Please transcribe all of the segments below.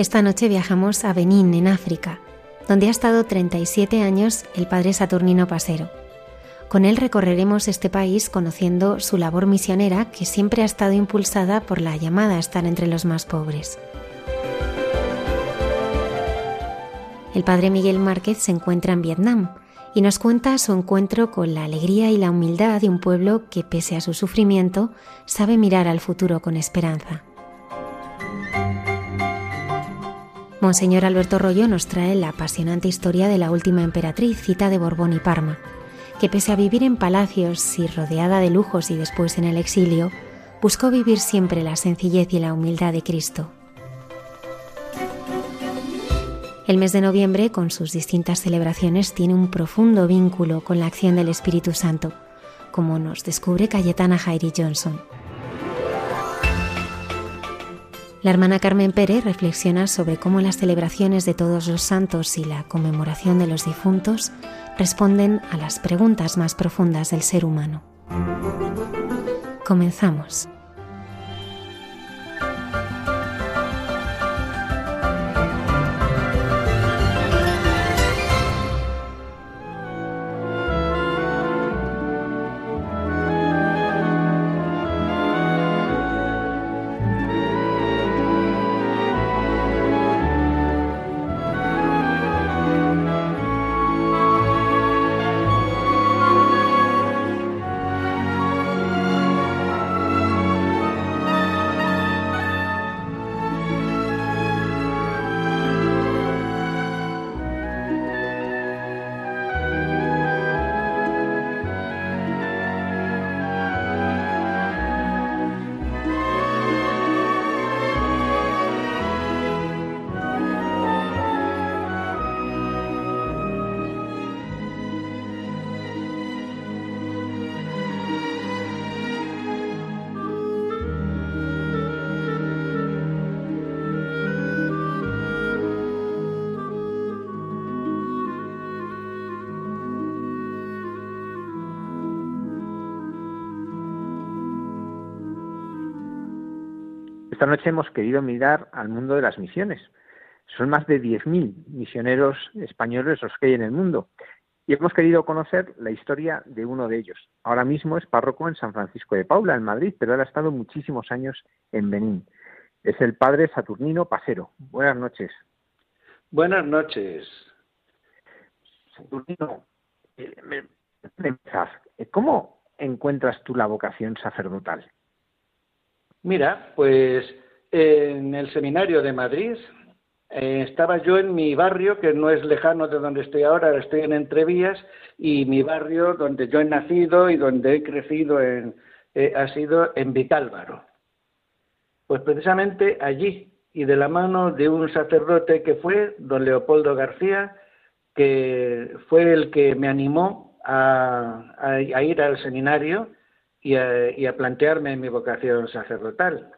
Esta noche viajamos a Benín, en África, donde ha estado 37 años el padre Saturnino Pasero. Con él recorreremos este país conociendo su labor misionera que siempre ha estado impulsada por la llamada a estar entre los más pobres. El padre Miguel Márquez se encuentra en Vietnam y nos cuenta su encuentro con la alegría y la humildad de un pueblo que, pese a su sufrimiento, sabe mirar al futuro con esperanza. Monseñor Alberto Rollo nos trae la apasionante historia de la última emperatriz, cita de Borbón y Parma, que pese a vivir en palacios y rodeada de lujos y después en el exilio, buscó vivir siempre la sencillez y la humildad de Cristo. El mes de noviembre, con sus distintas celebraciones, tiene un profundo vínculo con la acción del Espíritu Santo, como nos descubre Cayetana Jairi Johnson. La hermana Carmen Pérez reflexiona sobre cómo las celebraciones de todos los santos y la conmemoración de los difuntos responden a las preguntas más profundas del ser humano. Comenzamos. Esta noche hemos querido mirar al mundo de las misiones. Son más de 10.000 misioneros españoles los que hay en el mundo y hemos querido conocer la historia de uno de ellos. Ahora mismo es párroco en San Francisco de Paula, en Madrid, pero él ha estado muchísimos años en Benín. Es el padre Saturnino Pasero. Buenas noches. Buenas noches. Saturnino, eh, ¿cómo encuentras tú la vocación sacerdotal? Mira, pues en el seminario de Madrid eh, estaba yo en mi barrio, que no es lejano de donde estoy ahora, estoy en Entrevías, y mi barrio donde yo he nacido y donde he crecido en, eh, ha sido en Vicálvaro. Pues precisamente allí, y de la mano de un sacerdote que fue don Leopoldo García, que fue el que me animó a ir al seminario y a, plantearme mi vocación sacerdotal.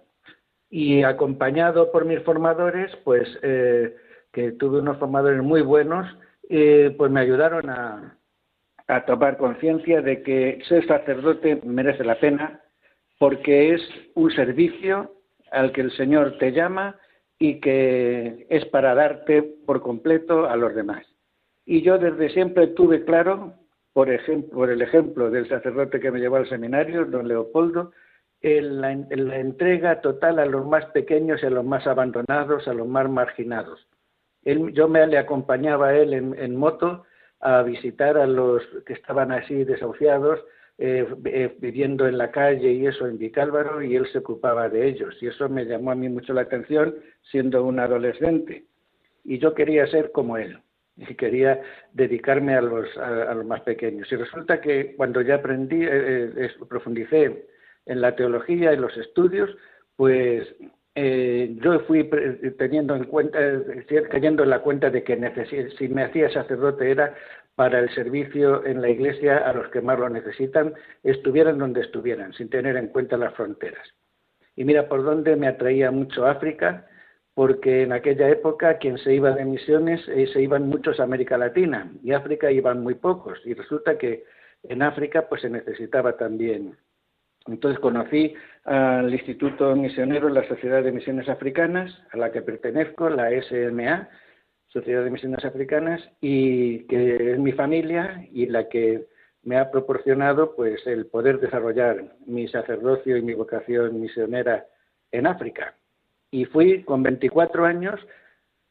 Y acompañado por mis formadores, pues eh, que tuve unos formadores muy buenos, eh, pues me ayudaron a, a tomar conciencia de que ser sacerdote merece la pena porque es un servicio al que el Señor te llama y que es para darte por completo a los demás. Y yo desde siempre tuve claro por, el ejemplo del sacerdote que me llevó al seminario, don Leopoldo, en la, entrega total a los más pequeños y a los más abandonados, a los más marginados. yo me le acompañaba a él en, moto a visitar a los que estaban así desahuciados, eh, eh, viviendo en la calle y eso en Vicálvaro, y él se ocupaba de ellos. Y eso me llamó a mí mucho la atención siendo un adolescente. Y yo quería ser como él. Y quería dedicarme a los, a, los más pequeños. Y resulta que cuando ya aprendí, eh, eh, profundicé en la teología, en los estudios, pues eh, yo fui teniendo en cuenta, cayendo en la cuenta de que si me hacía sacerdote era para el servicio en la iglesia a los que más lo necesitan, estuvieran donde estuvieran, sin tener en cuenta las fronteras. Y mira por dónde me atraía mucho África, porque en aquella época quien se iba de misiones eh, se iban muchos a América Latina y África iban muy pocos y resulta que en África pues se necesitaba también. Entonces conocí al Instituto Misionero, la Sociedad de Misiones Africanas, a la que pertenezco, la SMA, Sociedad de Misiones Africanas, y que es mi familia y la que me ha proporcionado pues el poder desarrollar mi sacerdocio y mi vocación misionera en África y fui con 24 años,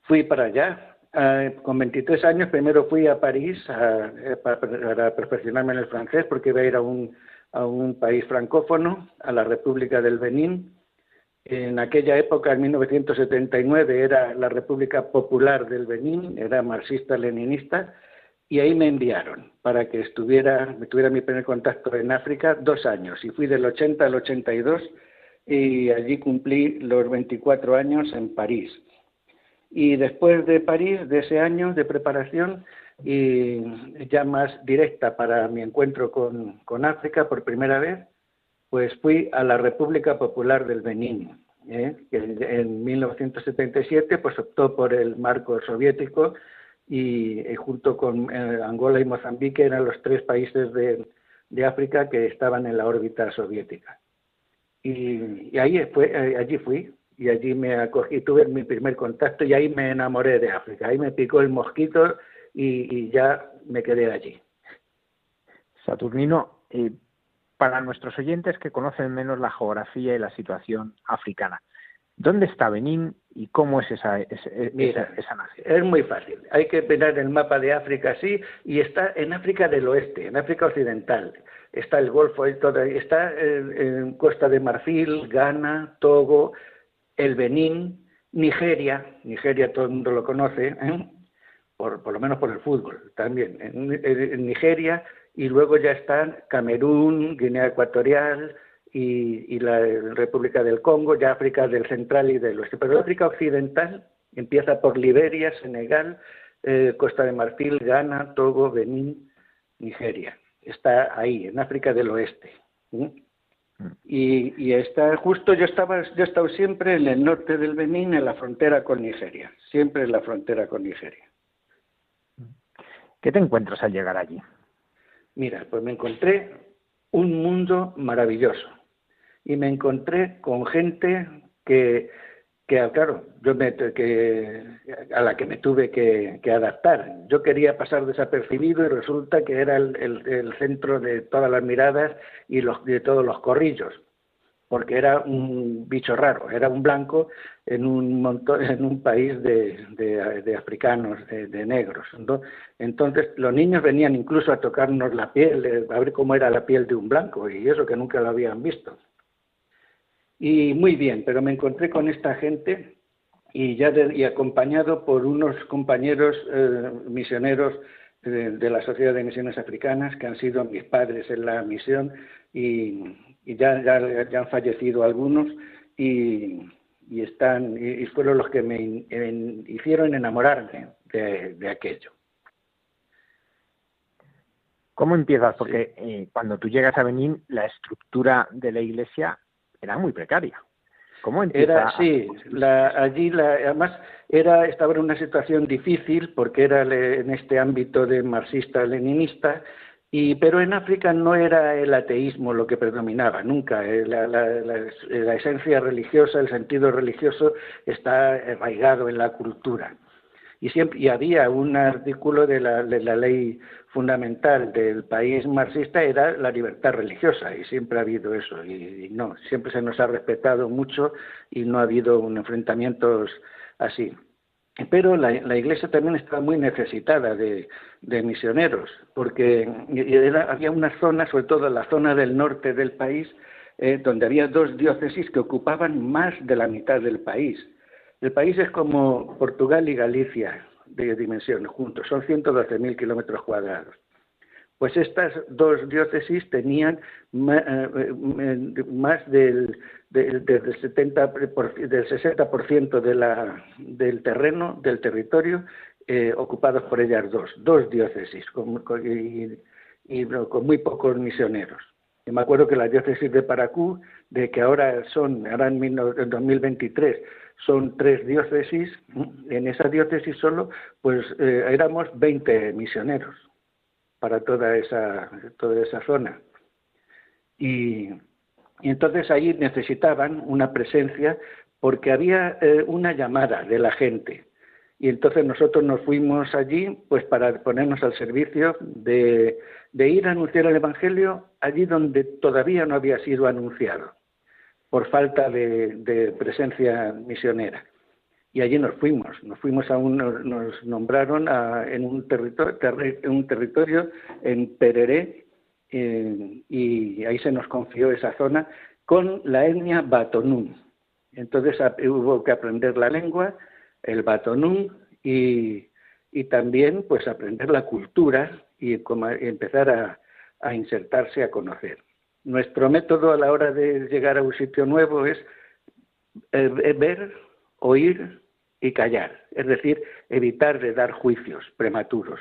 fui para allá. Eh, con 23 años primero fui a París eh, para, perfeccionarme en el francés porque iba a ir a un, a un país francófono, a la República del Benín. En aquella época, en 1979, era la República Popular del Benín, era marxista-leninista, y ahí me enviaron para que estuviera, tuviera mi primer contacto en África dos años, y fui del 80 al 82 y allí cumplí los 24 años en París. Y después de París, de ese año de preparación, y ya más directa para mi encuentro con, con África por primera vez, pues fui a la República Popular del Benín, ¿eh? que en 1977 pues optó por el marco soviético y, junto con eh, Angola y Mozambique eran los tres países de, de África que estaban en la órbita soviética. Y, ahí fue, eh, allí fui y allí me acogí, tuve mi primer contacto y ahí me enamoré de África. Ahí me picó el mosquito y, ya me quedé allí. Saturnino, eh, para nuestros oyentes que conocen menos la geografía y la situación africana, ¿dónde está Benín y cómo es esa, esa, esa, nación? Es muy fácil. Hay que mirar el mapa de África así y está en África del Oeste, en África Occidental está el Golfo, está en, Costa de Marfil, Ghana, Togo, el Benín, Nigeria, Nigeria todo el mundo lo conoce, ¿eh? por, por, lo menos por el fútbol también, en, Nigeria, y luego ya están Camerún, Guinea Ecuatorial y, la República del Congo, ya África del Central y del Oeste. Pero África Occidental empieza por Liberia, Senegal, eh, Costa de Marfil, Ghana, Togo, Benín, Nigeria está ahí, en África del Oeste. Mm. Y, está justo, yo estaba, yo he estado siempre en el norte del Benín, en la frontera con Nigeria, siempre en la frontera con Nigeria. ¿Qué te encuentras al llegar allí? Mira, pues me encontré un mundo maravilloso y me encontré con gente que que claro, yo me, que, a la que me tuve que, adaptar. Yo quería pasar desapercibido y resulta que era el, centro de todas las miradas y los, de todos los corrillos, porque era un bicho raro, era un blanco en un montón, en un país de, africanos, de, negros. Entonces los niños venían incluso a tocarnos la piel, eh, a ver cómo era la piel de un blanco y eso que nunca lo habían visto. Y muy bien, pero me encontré con esta gente y ya y acompañado por unos compañeros eh, misioneros de, la Sociedad de Misiones Africanas que han sido mis padres en la misión y, ya, ya, han fallecido algunos y, están y, fueron los que me hicieron enamorarme de, aquello. ¿Cómo empiezas? Porque eh, cuando tú llegas a Benín, la estructura de la iglesia era muy precaria. ¿Cómo Era, sí, allí la, además era, estaba en una situación difícil porque era en este ámbito de marxista-leninista, y, pero en África no era el ateísmo lo que predominaba, nunca. Eh, la, la, esencia religiosa, el sentido religioso está arraigado en la cultura. Y, siempre, y había un artículo de la, ley fundamental del país marxista era la libertad religiosa y siempre ha habido eso y, no, siempre se nos ha respetado mucho y no ha habido un enfrentamientos así. Pero la, Iglesia también estaba muy necesitada de, misioneros, porque había una zona, sobre todo la zona del norte del país, eh, donde había dos diócesis que ocupaban más de la mitad del país. El país es como Portugal y Galicia, de dimensión juntos, son 112.000 kilómetros cuadrados. Pues estas dos diócesis tenían eh, más del, del, 70, del 60% de la, del terreno, del territorio, eh, ocupados por ellas dos, dos diócesis, con muy pocos misioneros. Me acuerdo que la diócesis de Paracú, de que ahora son, ahora en 2023, son tres diócesis, en esa diócesis solo, pues eh, éramos 20 misioneros para toda esa, toda esa zona. Y, entonces ahí necesitaban una presencia porque había eh, una llamada de la gente. Y entonces nosotros nos fuimos allí pues para ponernos al servicio de, ir a anunciar el Evangelio allí donde todavía no había sido anunciado, por falta de presencia misionera y allí nos fuimos. Nos fuimos a un, nos nombraron en un territorio, un territorio en Pereré eh, y ahí se nos confió esa zona con la etnia Batonum. Entonces hubo que aprender la lengua, el Batonum y, y también pues aprender la cultura y, empezar a, a insertarse, a conocer. Nuestro método a la hora de llegar a un sitio nuevo es eh, ver, oír, y callar, es decir, evitar de dar juicios prematuros.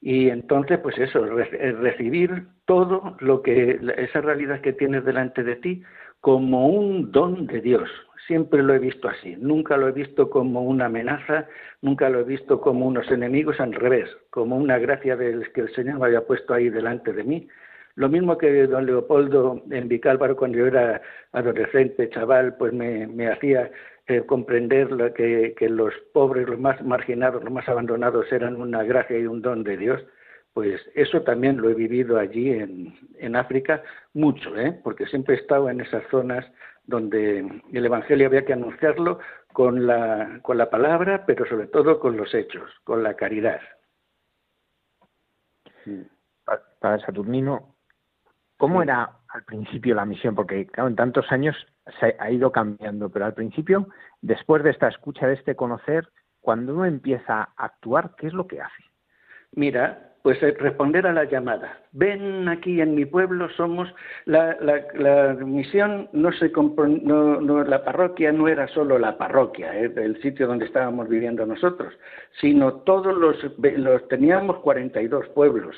Y entonces, pues eso, recibir todo lo que, esa realidad que tienes delante de ti como un don de Dios. Siempre lo he visto así, nunca lo he visto como una amenaza, nunca lo he visto como unos enemigos, al revés, como una gracia del que el Señor me había puesto ahí delante de mí. Lo mismo que don Leopoldo en Vicálvaro, cuando yo era adolescente, chaval, pues me, me hacía eh, comprender que, que, los pobres, los más marginados, los más abandonados eran una gracia y un don de Dios, pues eso también lo he vivido allí en, en África mucho, ¿eh? porque siempre he estado en esas zonas donde el Evangelio había que anunciarlo con la, con la palabra, pero sobre todo con los hechos, con la caridad. Para Saturnino, ¿cómo era al principio la misión? Porque, claro, en tantos años se ha ido cambiando, pero al principio, después de esta escucha, de este conocer, cuando uno empieza a actuar, ¿qué es lo que hace? Mira, pues eh, responder a la llamada. Ven aquí en mi pueblo, somos la, la, misión, no se no, la parroquia no era solo la parroquia, eh, el sitio donde estábamos viviendo nosotros, sino todos los, los teníamos 42 pueblos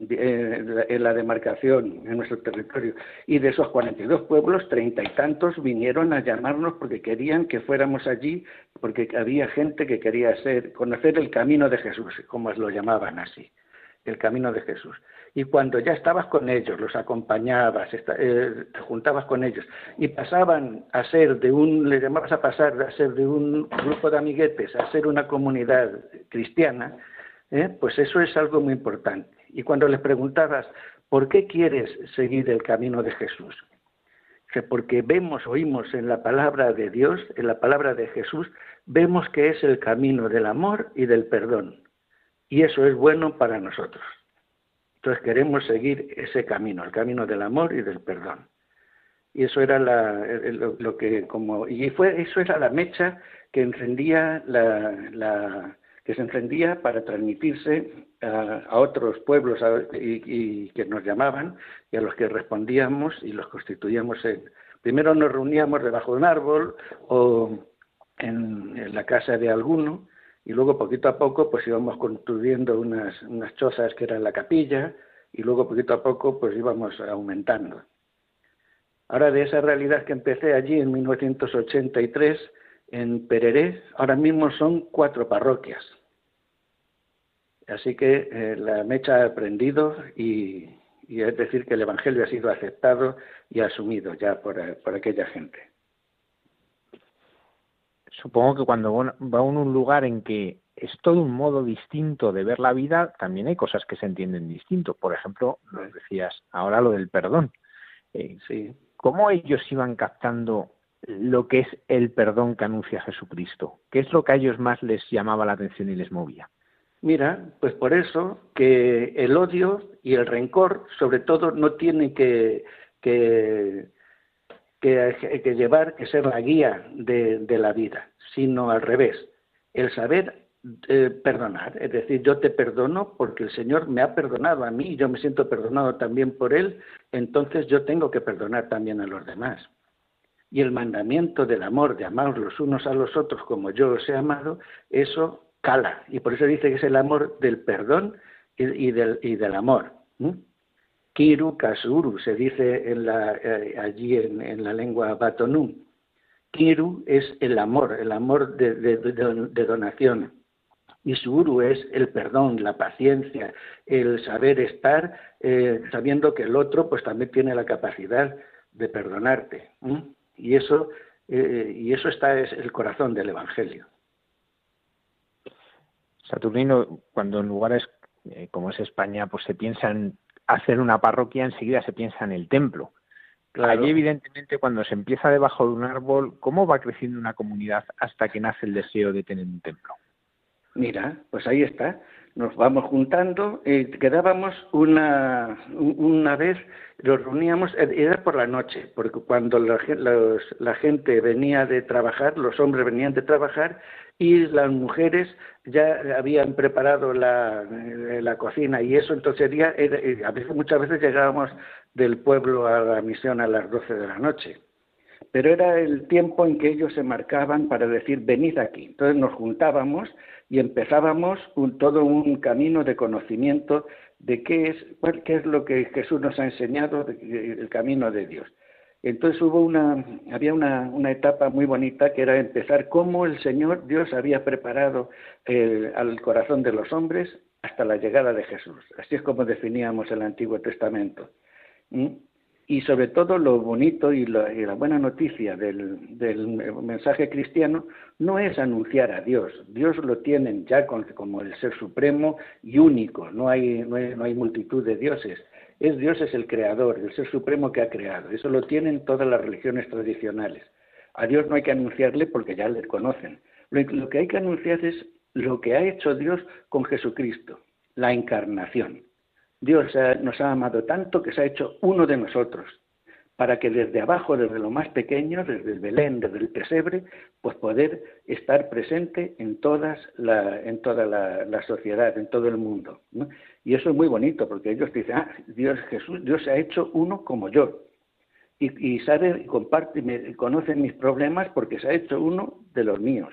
en la demarcación, en nuestro territorio. Y de esos 42 pueblos, treinta y tantos vinieron a llamarnos porque querían que fuéramos allí, porque había gente que quería ser, conocer el camino de Jesús, como lo llamaban así, el camino de Jesús. Y cuando ya estabas con ellos, los acompañabas, eh, te juntabas con ellos y pasaban a ser de un, le llamabas a pasar a ser de un grupo de amiguetes a ser una comunidad cristiana, eh, pues eso es algo muy importante. Y cuando les preguntabas, ¿por qué quieres seguir el camino de Jesús? porque vemos, oímos en la palabra de Dios, en la palabra de Jesús, vemos que es el camino del amor y del perdón. Y eso es bueno para nosotros. Entonces queremos seguir ese camino, el camino del amor y del perdón. Y eso era lo, que como y fue eso era la mecha que encendía la, que se encendía para transmitirse a, otros pueblos y, que nos llamaban y a los que respondíamos y los constituíamos en... Primero nos reuníamos debajo de un árbol o en, la casa de alguno y luego poquito a poco pues íbamos construyendo unas, unas chozas que eran la capilla y luego poquito a poco pues íbamos aumentando. Ahora de esa realidad que empecé allí en 1983 en Pereré, ahora mismo son cuatro parroquias. Así que eh, la mecha ha aprendido y, es decir que el Evangelio ha sido aceptado y asumido ya por, aquella gente. Supongo que cuando va a un lugar en que es todo un modo distinto de ver la vida, también hay cosas que se entienden distinto. Por ejemplo, lo decías ahora lo del perdón. Eh, sí. ¿Cómo ellos iban captando lo que es el perdón que anuncia Jesucristo? ¿Qué es lo que a ellos más les llamaba la atención y les movía? Mira, pues por eso que el odio y el rencor, sobre todo, no tiene que, que, llevar, que ser la guía de, la vida, sino al revés. El saber eh, perdonar, es decir, yo te perdono porque el Señor me ha perdonado a mí, yo me siento perdonado también por Él, entonces yo tengo que perdonar también a los demás. Y el mandamiento del amor, de amar los unos a los otros como yo os he amado, eso cala. Y por eso dice que es el amor del perdón y, del, y del, amor. Kiru kasuru se dice en la, eh, allí en, la lengua batonú. Kiru es el amor, el amor de, donación. Y suru es el perdón, la paciencia, el saber estar eh, sabiendo que el otro pues también tiene la capacidad de perdonarte. Y eso, eh, y eso está es el corazón del Evangelio. Saturnino, cuando en lugares como es España, pues se piensa en hacer una parroquia, enseguida se piensa en el templo. Allí, evidentemente, cuando se empieza debajo de un árbol, ¿cómo va creciendo una comunidad hasta que nace el deseo de tener un templo? Mira, pues ahí está. Nos vamos juntando, y quedábamos una, una vez, los reuníamos, era por la noche, porque cuando la, gente venía de trabajar, los hombres venían de trabajar, y las mujeres ya habían preparado la, eh, la cocina y eso entonces ya eh, a veces, muchas veces llegábamos del pueblo a la misión a las 12 de la noche pero era el tiempo en que ellos se marcaban para decir venid aquí entonces nos juntábamos y empezábamos todo un camino de conocimiento de qué es qué es lo que Jesús nos ha enseñado el camino de Dios entonces hubo una, había una, una, etapa muy bonita que era empezar cómo el Señor Dios había preparado eh, al corazón de los hombres hasta la llegada de Jesús. Así es como definíamos el Antiguo Testamento. Y sobre todo lo bonito y la, y la buena noticia del, mensaje cristiano no es anunciar a Dios. Dios lo tienen ya como el ser supremo y único. No hay, no hay, no hay multitud de dioses es Dios es el creador, el ser supremo que ha creado. Eso lo tienen todas las religiones tradicionales. A Dios no hay que anunciarle porque ya le conocen. Lo, que hay que anunciar es lo que ha hecho Dios con Jesucristo, la encarnación. Dios nos ha amado tanto que se ha hecho uno de nosotros, para que desde abajo, desde lo más pequeño, desde el Belén, desde el pesebre, pues poder estar presente en, todas la, en toda la, sociedad, en todo el mundo. Y eso es muy bonito, porque ellos dicen, ah, Dios Jesús, Dios se ha hecho uno como yo. Y, y sabe, comparte, y conoce mis problemas porque se ha hecho uno de los míos.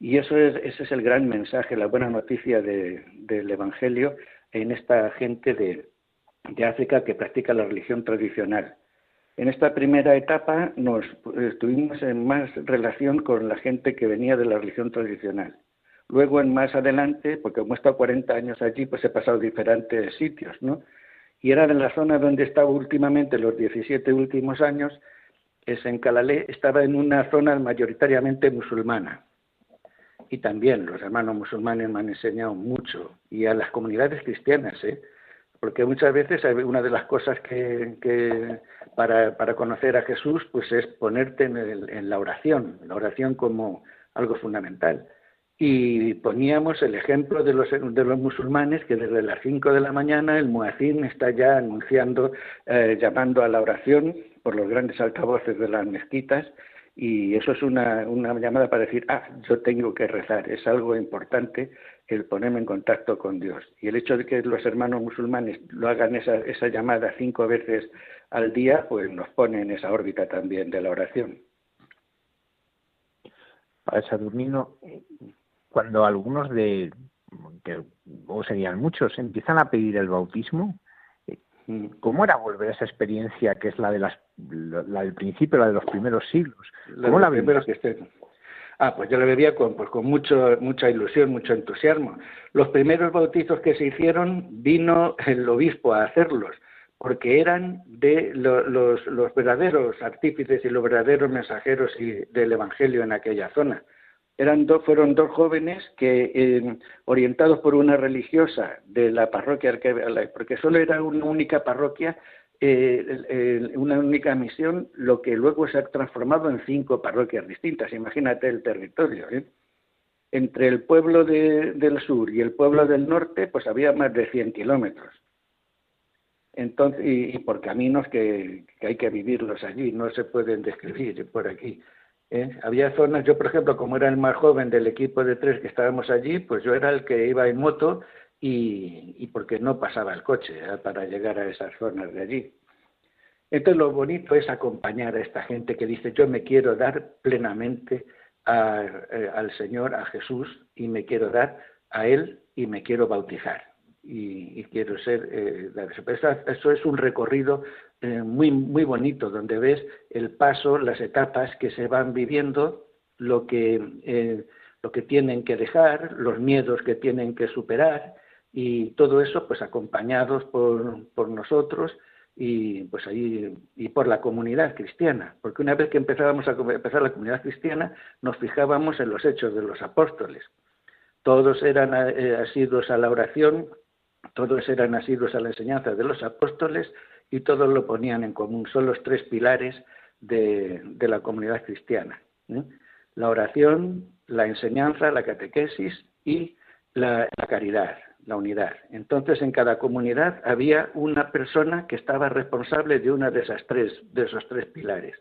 Y eso es, ese es el gran mensaje, la buena noticia del Evangelio en esta gente de, de África que practica la religión tradicional en esta primera etapa nos estuvimos en más relación con la gente que venía de la religión tradicional. Luego, en más adelante, porque como he estado 40 años allí, pues he pasado diferentes sitios, ¿no? Y era en la zona donde estaba últimamente, los 17 últimos años, es en Calalé, estaba en una zona mayoritariamente musulmana. Y también los hermanos musulmanes me han enseñado mucho, y a las comunidades cristianas, ¿eh? porque muchas veces una de las cosas que, para, para, conocer a Jesús pues es ponerte en, la oración, la oración como algo fundamental. Y poníamos el ejemplo de los, de los musulmanes que desde las 5 de la mañana el muacín está ya anunciando, eh, llamando a la oración por los grandes altavoces de las mezquitas y eso es una, una llamada para decir, ah, yo tengo que rezar, es algo importante el ponerme en contacto con Dios. Y el hecho de que los hermanos musulmanes lo hagan esa, esa llamada cinco veces al día, pues nos pone en esa órbita también de la oración. Padre Saturnino, cuando algunos de, que o serían muchos, empiezan a pedir el bautismo. ¿Cómo era volver a esa experiencia que es la de las la del principio, la de los primeros siglos? ¿Cómo la, la que estén? Ah, pues yo lo bebía con, pues con mucho, mucha ilusión, mucho entusiasmo. Los primeros bautizos que se hicieron vino el obispo a hacerlos, porque eran de los, los, verdaderos artífices y los verdaderos mensajeros del Evangelio en aquella zona. Eran fueron dos jóvenes que, eh, orientados por una religiosa de la parroquia, porque solo era una única parroquia eh, una única misión, lo que luego se ha transformado en cinco parroquias distintas. Imagínate el territorio. ¿eh? Entre el pueblo del sur y el pueblo del norte, pues había más de 100 kilómetros. Entonces, y, por caminos que, hay que vivirlos allí, no se pueden describir por aquí. ¿Eh? Había zonas, yo por ejemplo, como era el más joven del equipo de tres que estábamos allí, pues yo era el que iba en moto y, porque no pasaba el coche ¿eh? para llegar a esas zonas de allí. Entonces lo bonito es acompañar a esta gente que dice yo me quiero dar plenamente eh, al Señor, a Jesús, y me quiero dar a Él y me quiero bautizar. Y, quiero ser eh, eso, es un recorrido eh, muy muy bonito donde ves el paso las etapas que se van viviendo lo que eh, lo que tienen que dejar los miedos que tienen que superar y todo eso pues acompañados por, por nosotros y pues ahí y por la comunidad cristiana, porque una vez que empezábamos a empezar la comunidad cristiana nos fijábamos en los hechos de los apóstoles. Todos eran asiduos a la oración, todos eran asiduos a la enseñanza de los apóstoles y todos lo ponían en común. Son los tres pilares de, la comunidad cristiana. La oración, la enseñanza, la catequesis y la caridad la unidad. Entonces, en cada comunidad había una persona que estaba responsable de una de esas tres, de esos tres pilares.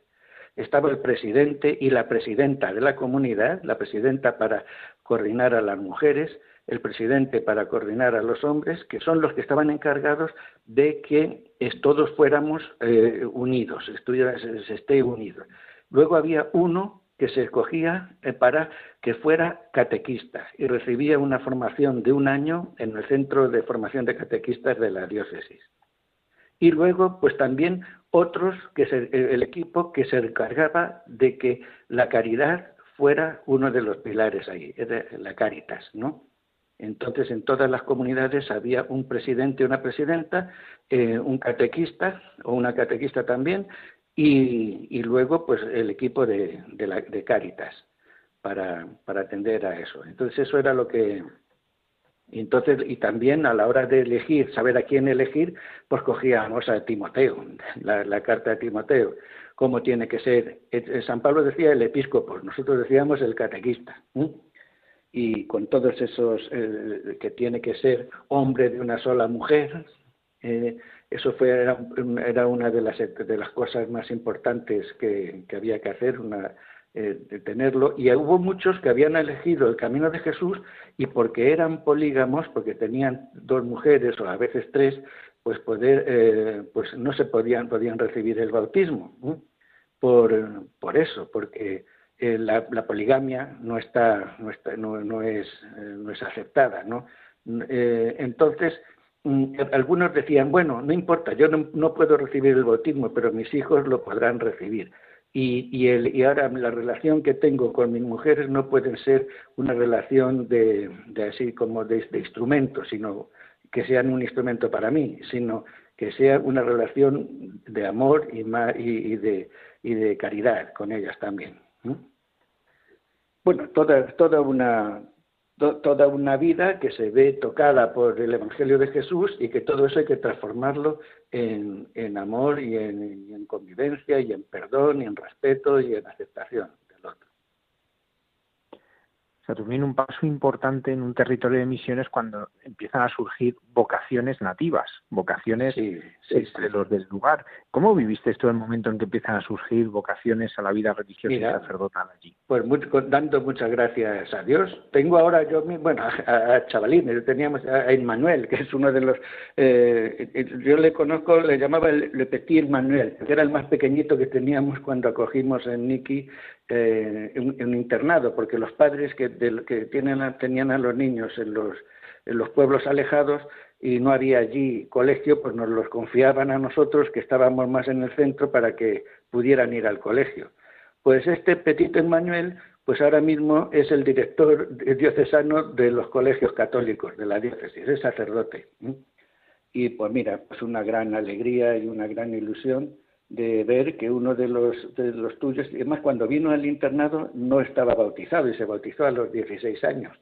Estaba el presidente y la presidenta de la comunidad, la presidenta para coordinar a las mujeres, el presidente para coordinar a los hombres, que son los que estaban encargados de que todos fuéramos eh, unidos, se esté unidos. Luego había uno que se escogía eh, para que fuera catequista y recibía una formación de un año en el Centro de Formación de Catequistas de la diócesis. Y luego, pues también otros, que eh, el equipo que se encargaba de que la caridad fuera uno de los pilares ahí, la caritas, ¿no? Entonces, en todas las comunidades había un presidente, una presidenta, eh, un catequista o una catequista también, y, luego pues el equipo de, la, de Cáritas para, atender a eso. Entonces eso era lo que, entonces, y también a la hora de elegir, saber a quién elegir, pues cogíamos a Timoteo, la, carta de Timoteo, cómo tiene que ser. San Pablo decía el episcopo, nosotros decíamos el catequista. Y con todos esos, eh, que tiene que ser hombre de una sola mujer, eh, eso fue, era, una de las, de las cosas más importantes que, había que hacer, una, eh, de tenerlo. Y hubo muchos que habían elegido el camino de Jesús y porque eran polígamos, porque tenían dos mujeres o a veces tres, pues poder, pues no se podían, podían recibir el bautismo. Por, por eso, porque eh, la, poligamia no está, no, está, no, no es, no es aceptada, ¿no? entonces, Mm, algunos decían, bueno, no importa, yo no, puedo recibir el bautismo, pero mis hijos lo podrán recibir. Y, y, el, y ahora la relación que tengo con mis mujeres no puede ser una relación de, así como de, instrumento, sino que sean un instrumento para mí, sino que sea una relación de amor y, y, de, y de caridad con ellas también. Bueno, toda, toda una, toda una vida que se ve tocada por el Evangelio de Jesús y que todo eso hay que transformarlo en, en amor y en, y en, convivencia y en perdón y en respeto y en aceptación. Saturnino, un paso importante en un territorio de misiones cuando empiezan a surgir vocaciones nativas, vocaciones de los del lugar. ¿Cómo viviste esto en el momento en que empiezan a surgir vocaciones a la vida religiosa y sacerdotal allí? Pues dando muchas gracias a Dios. Tengo ahora yo, bueno, a, chavalines, teníamos a Emmanuel, que es uno de los, eh, yo le conozco, le llamaba el, Le Petit Manuel, que era el más pequeñito que teníamos cuando acogimos en Niki eh, un, internado, porque los padres que, que tenían a los niños en los, en los pueblos alejados y no había allí colegio, pues nos los confiaban a nosotros que estábamos más en el centro para que pudieran ir al colegio. Pues este Petit Emmanuel, pues ahora mismo es el director diocesano de los colegios católicos de la diócesis, es sacerdote. Y pues mira, pues una gran alegría y una gran ilusión de ver que uno de los, de los tuyos, y además cuando vino al internado no estaba bautizado y se bautizó a los 16 años.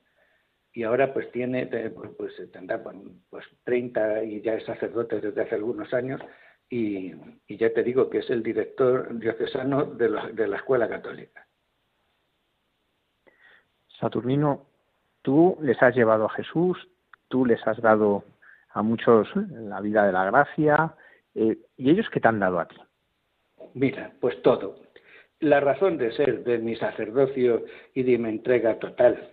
Y ahora pues tiene, pues, tendrá pues 30 y ya es sacerdote desde hace algunos años y, y ya te digo que es el director diocesano de la, de la escuela católica. Saturnino, tú les has llevado a Jesús, tú les has dado a muchos la vida de la gracia, eh, ¿y ellos qué te han dado a ti? Mira, pues todo. la razón de ser de mi sacerdocio y de mi entrega total.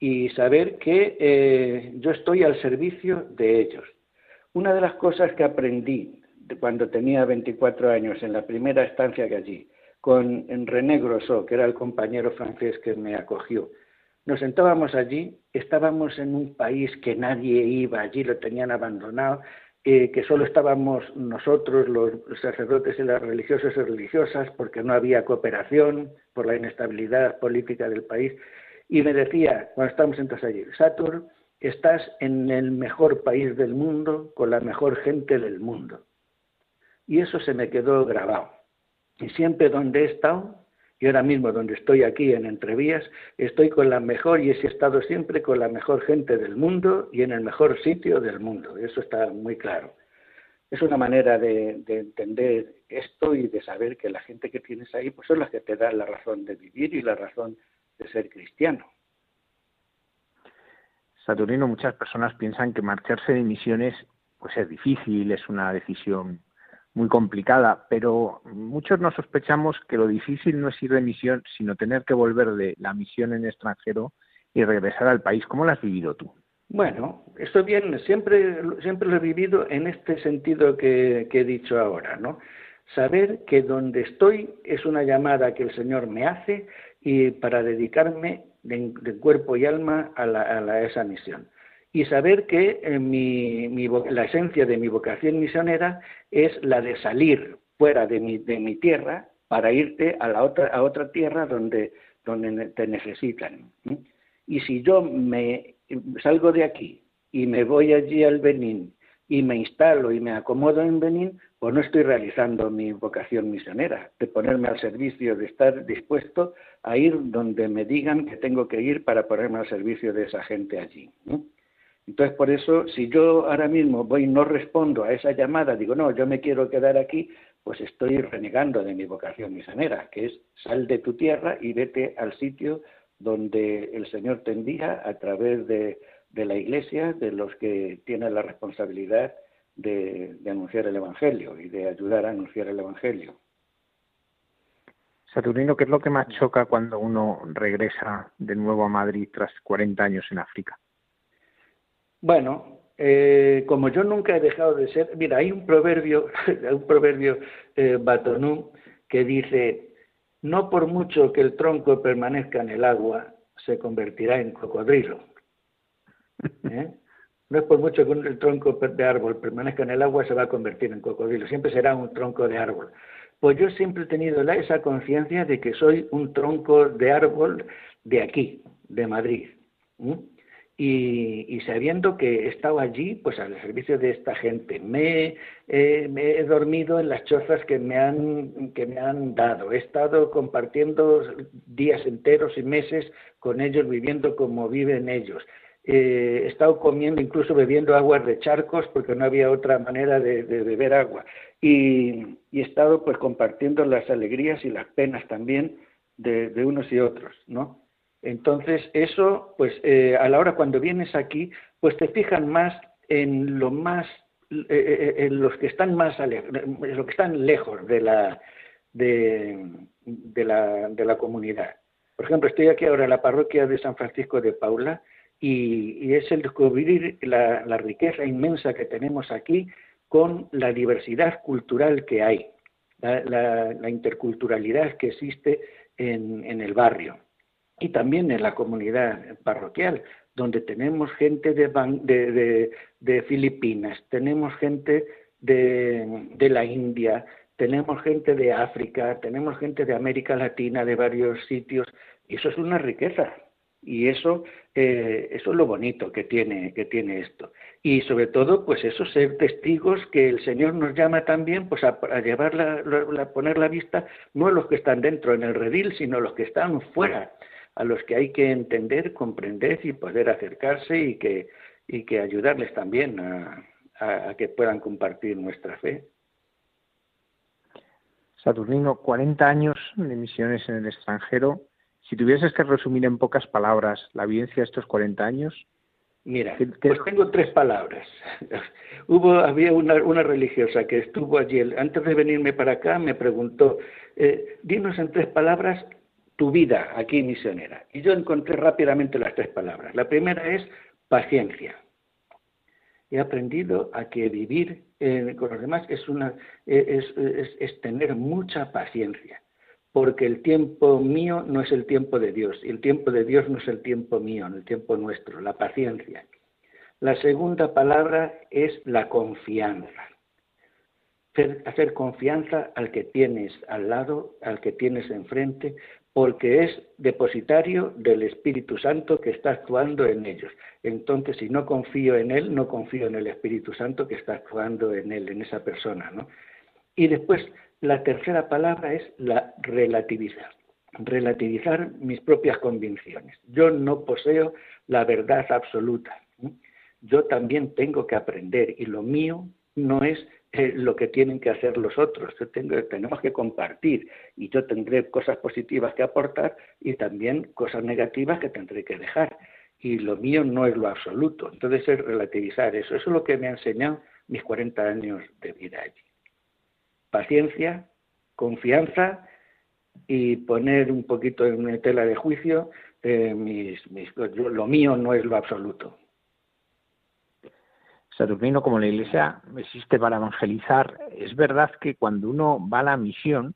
Y saber que eh, yo estoy al servicio de ellos. Una de las cosas que aprendí cuando tenía 24 años en la primera estancia que allí, con René Grosso, que era el compañero francés que me acogió, nos sentábamos allí, estábamos en un país que nadie iba, allí lo tenían abandonado, que solo estábamos nosotros, los sacerdotes y las religiosas religiosas, porque no había cooperación por la inestabilidad política del país. Y me decía, cuando estábamos entonces allí, Satur, estás en el mejor país del mundo, con la mejor gente del mundo. Y eso se me quedó grabado. Y siempre donde he estado, y ahora mismo donde estoy aquí en Entrevías, estoy con la mejor y he estado siempre con la mejor gente del mundo y en el mejor sitio del mundo. Eso está muy claro. Es una manera de, entender esto y de saber que la gente que tienes ahí pues son las que te dan la razón de vivir y la razón de ser cristiano. Saturnino, muchas personas piensan que marcharse de misiones pues es difícil, es una decisión muy complicada, pero muchos nos sospechamos que lo difícil no es ir de misión, sino tener que volver de la misión en extranjero y regresar al país. ¿Cómo lo has vivido tú? Bueno, esto bien, siempre, siempre lo he vivido en este sentido que, he dicho ahora, ¿no? Saber que donde estoy es una llamada que el Señor me hace y para dedicarme de, cuerpo y alma a, a esa misión y saber que eh, la esencia de mi vocación misionera es la de salir fuera de mi, tierra para irte a, la otra, a otra tierra donde, donde te necesitan. Y si yo me salgo de aquí y me voy allí al Benín y me instalo y me acomodo en Benín, pues no estoy realizando mi vocación misionera, de ponerme al servicio, de estar dispuesto a ir donde me digan que tengo que ir para ponerme al servicio de esa gente allí. Entonces, por eso, si yo ahora mismo voy y no respondo a esa llamada, digo, no, yo me quiero quedar aquí, pues estoy renegando de mi vocación misionera, que es sal de tu tierra y vete al sitio donde el Señor te envía a través de, la Iglesia, de los que tienen la responsabilidad de, de, anunciar el Evangelio y de ayudar a anunciar el Evangelio. Saturnino, ¿qué es lo que más choca cuando uno regresa de nuevo a Madrid tras 40 años en África? Bueno, eh, como yo nunca he dejado de ser, mira, hay un proverbio, un proverbio eh, batonú que dice, no por mucho que el tronco permanezca en el agua, se convertirá en cocodrilo. ¿Eh? No es por mucho que el tronco de árbol permanezca en el agua, se va a convertir en cocodrilo, siempre será un tronco de árbol. Pues yo siempre he tenido la, esa conciencia de que soy un tronco de árbol de aquí, de Madrid y, sabiendo que he estado allí, pues al servicio de esta gente. Me, me, he dormido en las chozas que me, han, que me han dado. He estado compartiendo días enteros y meses con ellos, viviendo como viven ellos. Eh, he estado comiendo, incluso bebiendo aguas de charcos, porque no había otra manera de, beber agua. Y, he estado pues compartiendo las alegrías y las penas también de, de unos y otros, ¿no? Entonces, eso, pues eh, a la hora cuando vienes aquí, pues te fijan más en lo más, eh, eh, en los que están más los que están lejos de la, de, la, de la comunidad. Por ejemplo, estoy aquí ahora en la parroquia de San Francisco de Paula y, es el descubrir la, riqueza inmensa que tenemos aquí con la diversidad cultural que hay, la, interculturalidad que existe en el barrio y también en la comunidad parroquial, donde tenemos gente de, de, Filipinas, tenemos gente de, la India, tenemos gente de África, tenemos gente de América Latina, de varios sitios, y eso es una riqueza. Y eso, eh, eso es lo bonito que tiene, que tiene esto. Y sobre todo, pues eso, ser testigos que el Señor nos llama también pues a, llevar la, poner la vista no a los que están dentro en el redil, sino a los que están fuera a los que hay que entender, comprender y poder acercarse y que, y que ayudarles también a, que puedan compartir nuestra fe. Saturnino, 40 años de misiones en el extranjero. Si tuvieses que resumir en pocas palabras la vivencia de estos 40 años, Mira, pues tengo tres palabras. Hubo, había una, una, religiosa que estuvo allí, antes de venirme para acá, me preguntó, eh, dinos en tres palabras vida aquí misionera. Y yo encontré rápidamente las tres palabras. La primera es paciencia. He aprendido a que vivir eh, con los demás es, una, es, es tener mucha paciencia porque el tiempo mío no es el tiempo de Dios y el tiempo de Dios no es el tiempo mío, el tiempo nuestro, la paciencia. La segunda palabra es la confianza. Hacer, confianza al que tienes al lado, al que tienes enfrente, porque es depositario del Espíritu Santo que está actuando en ellos. Entonces, si no confío en Él, no confío en el Espíritu Santo que está actuando en Él, en esa persona. ¿no? Y después, la tercera palabra es la relativizar. Relativizar mis propias convicciones. Yo no poseo la verdad absoluta. Yo también tengo que aprender y lo mío no es eh, lo que tienen que hacer los otros. tenemos que compartir y yo tendré cosas positivas que aportar y también cosas negativas que tendré que dejar. Y lo mío no es lo absoluto. Entonces es relativizar eso. Eso es lo que me ha enseñado mis 40 años de vida allí paciencia, confianza y poner un poquito en tela de juicio eh, mis, lo mío no es lo absoluto. Saturnino, como la Iglesia existe para evangelizar, es verdad que cuando uno va a la misión,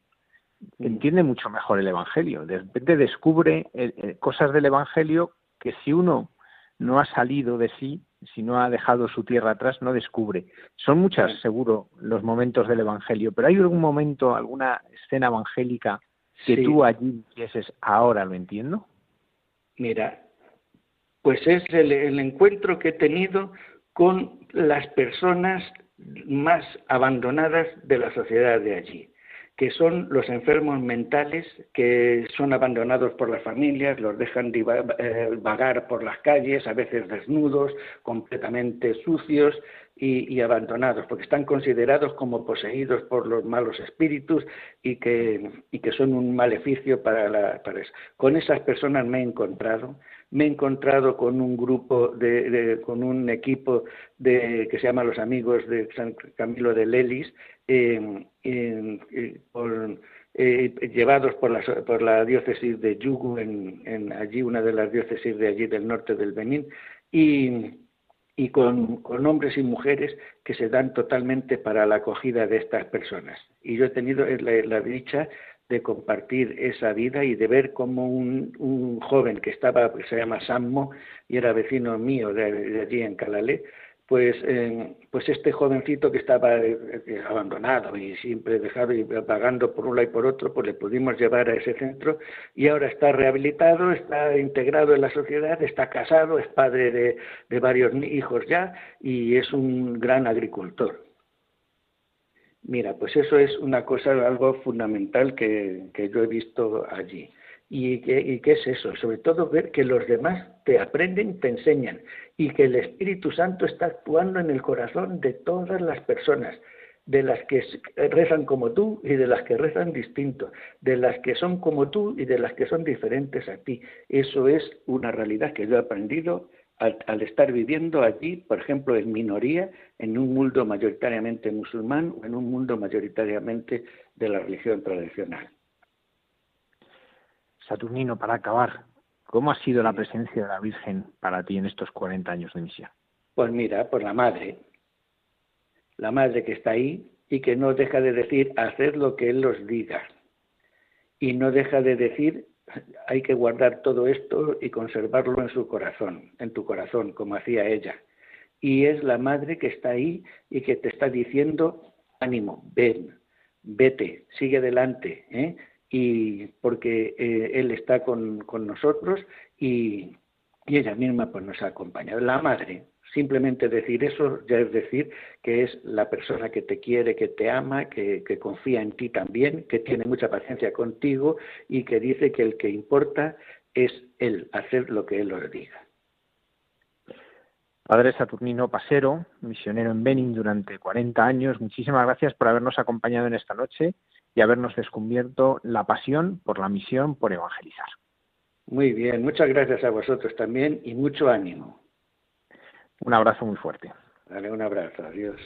entiende mucho mejor el Evangelio. De repente descubre eh, eh, cosas del Evangelio que si uno no ha salido de sí, si no ha dejado su tierra atrás, no descubre. Son muchas, seguro, los momentos del Evangelio, pero ¿hay algún momento, alguna escena evangélica que tú allí dices, ahora lo entiendo? Mira, pues es el, el encuentro que he tenido con las personas más abandonadas de la sociedad de allí que son los enfermos mentales que son abandonados por las familias, los dejan eh, vagar por las calles, a veces desnudos, completamente sucios y, abandonados, porque están considerados como poseídos por los malos espíritus y que, y que son un maleficio para, la, para eso. Con esas personas me he encontrado, me he encontrado con un grupo, de, con un equipo de, que se llama Los Amigos de San Camilo de Lelis, eh, llevados por la, por la diócesis de Yugu, en, allí una de las diócesis de allí del norte del Benín, y, y con, con, hombres y mujeres que se dan totalmente para la acogida de estas personas. Y yo he tenido la, dicha de compartir esa vida y de ver cómo un, un joven que estaba, se llama Sammo, y era vecino mío de, de allí en Calalé, pues, eh, pues este jovencito que estaba eh, eh, abandonado y siempre dejado y pagando por un lado y por otro, pues le pudimos llevar a ese centro y ahora está rehabilitado, está integrado en la sociedad, está casado, es padre de, varios hijos ya y es un gran agricultor. Mira, pues eso es una cosa, algo fundamental que, que yo he visto allí. ¿Y qué, es eso? Sobre todo ver que los demás te aprenden, te enseñan y que el Espíritu Santo está actuando en el corazón de todas las personas, de las que rezan como tú y de las que rezan distinto, de las que son como tú y de las que son diferentes a ti. Eso es una realidad que yo he aprendido al, estar viviendo allí, por ejemplo, en minoría, en un mundo mayoritariamente musulmán o en un mundo mayoritariamente de la religión tradicional. Saturnino, para acabar, ¿cómo ha sido la presencia de la Virgen para ti en estos 40 años de misión? Pues mira, por la madre, la madre que está ahí y que no deja de decir, haced lo que Él os diga. Y no deja de decir, hay que guardar todo esto y conservarlo en su corazón, en tu corazón, como hacía ella. Y es la madre que está ahí y que te está diciendo, ánimo, ven, vete, sigue adelante, ¿eh? Y porque eh, Él está con, nosotros y, y, ella misma pues nos ha acompañado. La madre, simplemente decir eso ya es decir que es la persona que te quiere, que te ama, que, que confía en ti también, que tiene mucha paciencia contigo y que dice que el que importa es Él, hacer lo que Él os diga. Padre Saturnino Pasero, misionero en Benin durante 40 años, muchísimas gracias por habernos acompañado en esta noche y habernos descubierto la pasión por la misión, por evangelizar. Muy bien, muchas gracias a vosotros también y mucho ánimo. Un abrazo muy fuerte. Dale un abrazo, adiós.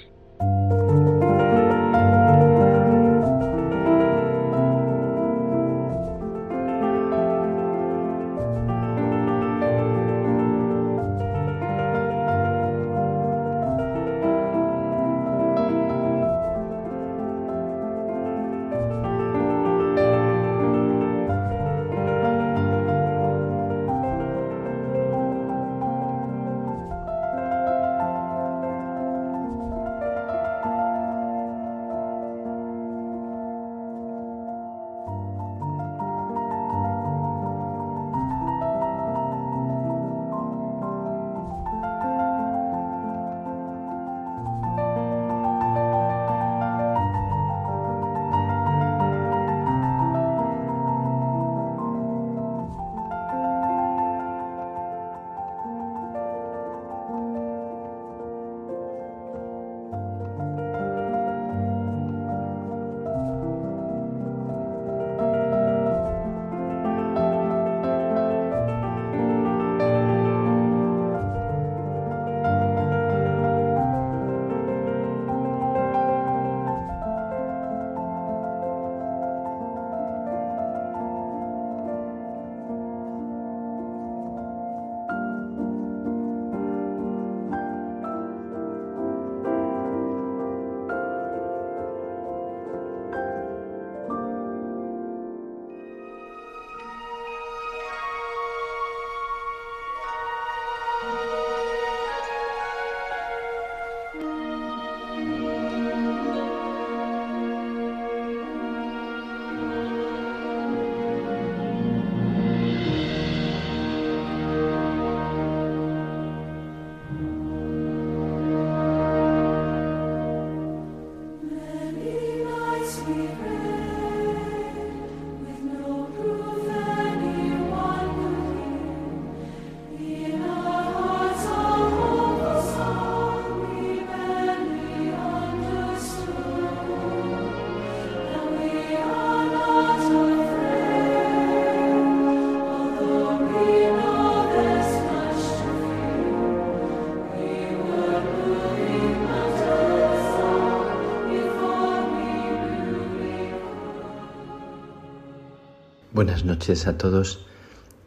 Buenas noches a todos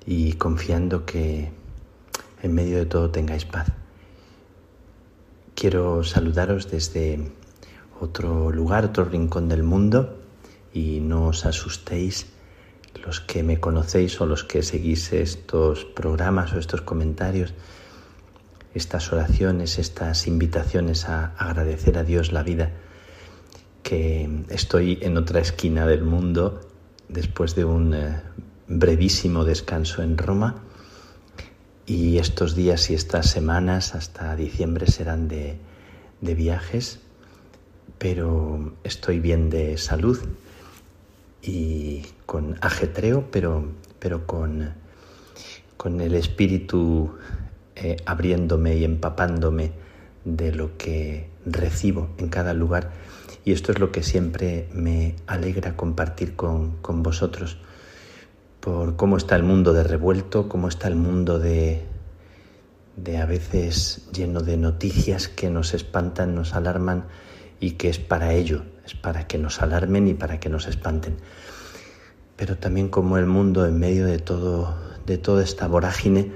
y confiando que en medio de todo tengáis paz. Quiero saludaros desde otro lugar, otro rincón del mundo y no os asustéis los que me conocéis o los que seguís estos programas o estos comentarios, estas oraciones, estas invitaciones a agradecer a Dios la vida, que estoy en otra esquina del mundo después de un eh, brevísimo descanso en Roma. Y estos días y estas semanas hasta diciembre serán de, viajes, pero estoy bien de salud y con ajetreo, pero, pero con, con el espíritu eh, abriéndome y empapándome de lo que recibo en cada lugar y esto es lo que siempre me alegra compartir con, vosotros, por cómo está el mundo de revuelto, cómo está el mundo de, de a veces lleno de noticias que nos espantan, nos alarman y que es para ello, es para que nos alarmen y para que nos espanten. Pero también como el mundo en medio de todo de toda esta vorágine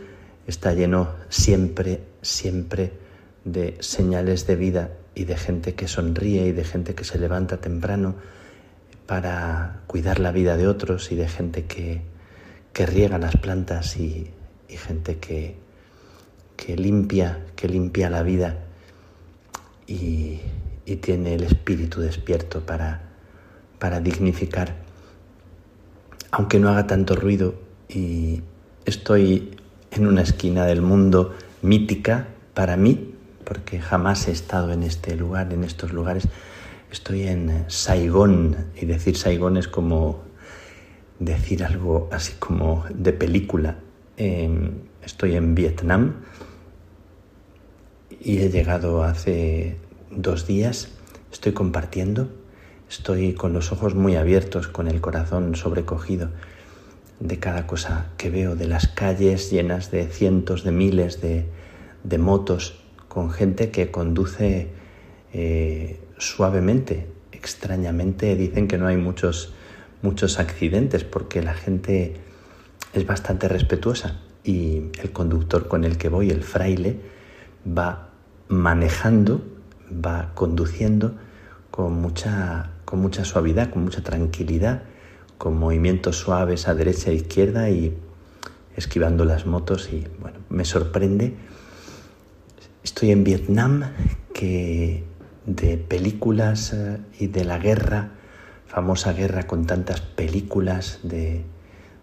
está lleno siempre, siempre de señales de vida y de gente que sonríe y de gente que se levanta temprano para cuidar la vida de otros y de gente que, riega las plantas y, gente que, que, limpia, que limpia la vida y, tiene el espíritu despierto para, para dignificar, aunque no haga tanto ruido y estoy en una esquina del mundo mítica para mí, porque jamás he estado en este lugar, en estos lugares. Estoy en Saigón y decir Saigón es como decir algo así como de película. Em, estoy en Vietnam y he llegado hace dos días. Estoy compartiendo, estoy con los ojos muy abiertos, con el corazón sobrecogido de cada cosa que veo, de las calles llenas de cientos de miles de motos con gente que conduce eh, suavemente. Extrañamente dicen que no hay muchos, muchos accidentes porque la gente es bastante respetuosa y el conductor con el que voy, el fraile, va manejando, va conduciendo con mucha, con mucha suavidad, con mucha tranquilidad, con movimientos suaves a derecha e izquierda y esquivando las motos y bueno, me sorprende. Estoy en Vietnam, que de películas eh, y de la guerra, famosa guerra con tantas películas de,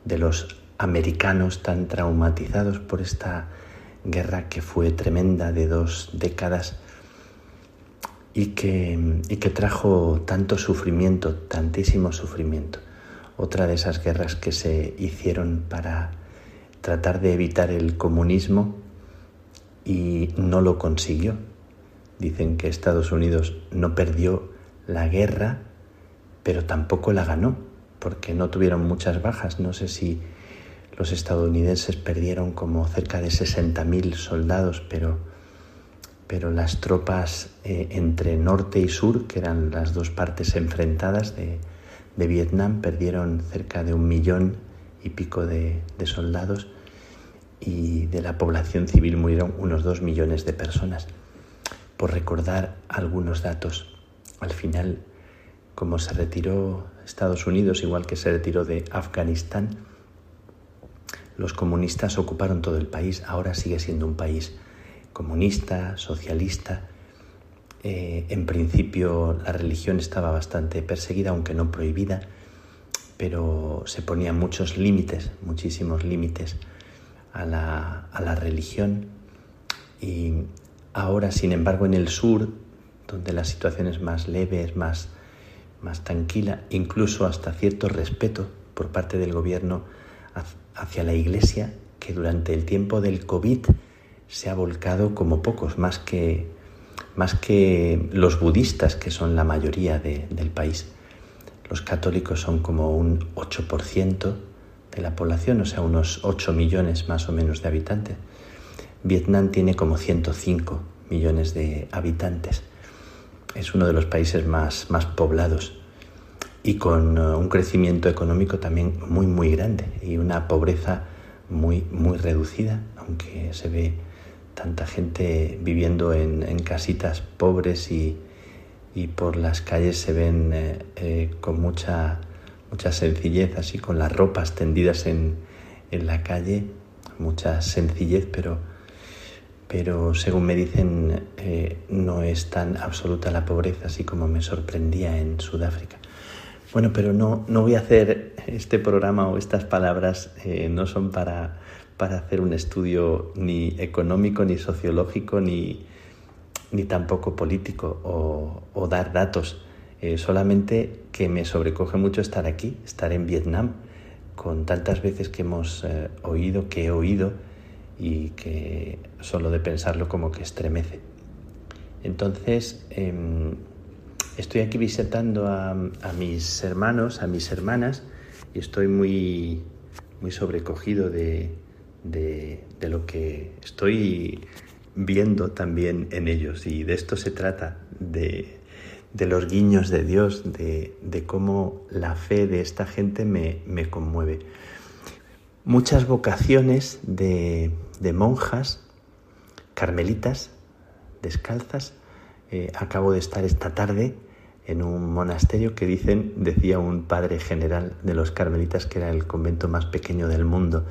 de los americanos tan traumatizados por esta guerra que fue tremenda de dos décadas y que, y que trajo tanto sufrimiento, tantísimo sufrimiento. Otra de esas guerras que se hicieron para tratar de evitar el comunismo y no lo consiguió. Dicen que Estados Unidos no perdió la guerra, pero tampoco la ganó, porque no tuvieron muchas bajas. No sé si los estadounidenses perdieron como cerca de 60.000 soldados, pero, pero las tropas eh, entre norte y sur, que eran las dos partes enfrentadas de, de Vietnam, perdieron cerca de un millón y pico de, de, soldados y de la población civil murieron unos dos millones de personas. Por recordar algunos datos, al final, como se retiró Estados Unidos, igual que se retiró de Afganistán, los comunistas ocuparon todo el país, ahora sigue siendo un país comunista, socialista. Eh, en principio la religión estaba bastante perseguida, aunque no prohibida, pero se ponían muchos límites, muchísimos límites a la, a la religión. Y ahora, sin embargo, en el sur, donde la situación es más leve, es más, más tranquila, incluso hasta cierto respeto por parte del gobierno hacia la Iglesia que durante el tiempo del COVID se ha volcado como pocos, más que, más que los budistas, que son la mayoría del país. Los católicos son como un 8% de la población, o sea, unos 8 millones más o menos de habitantes. Vietnam tiene como 105 millones de habitantes. Es uno de los países más, más poblados y con uh, un crecimiento económico también muy, muy grande y una pobreza muy, muy reducida, aunque se ve tanta gente viviendo en, casitas pobres y, por las calles se ven eh, eh, con mucha, mucha sencillez, así con las ropas tendidas en, la calle, mucha sencillez, pero, pero según me dicen eh, no es tan absoluta la pobreza, así como me sorprendía en Sudáfrica. Bueno, pero no, no voy a hacer este programa o estas palabras, eh, no son para, para, hacer un estudio ni económico, ni sociológico, ni, ni tampoco político o, dar datos. Eh, solamente que me sobrecoge mucho estar aquí, estar en Vietnam, con tantas veces que hemos eh, oído, que he oído y que solo de pensarlo como que estremece. Entonces, em, Estoy aquí visitando a, mis hermanos, a mis hermanas, y estoy muy, muy sobrecogido de, lo que estoy viendo también en ellos. Y de esto se trata, de, los guiños de Dios, de, cómo la fe de esta gente me, conmueve. Muchas vocaciones de, monjas carmelitas descalzas. Eh, acabo de estar esta tarde en un monasterio que dicen, decía un padre general de los carmelitas, que era el convento más pequeño del mundo.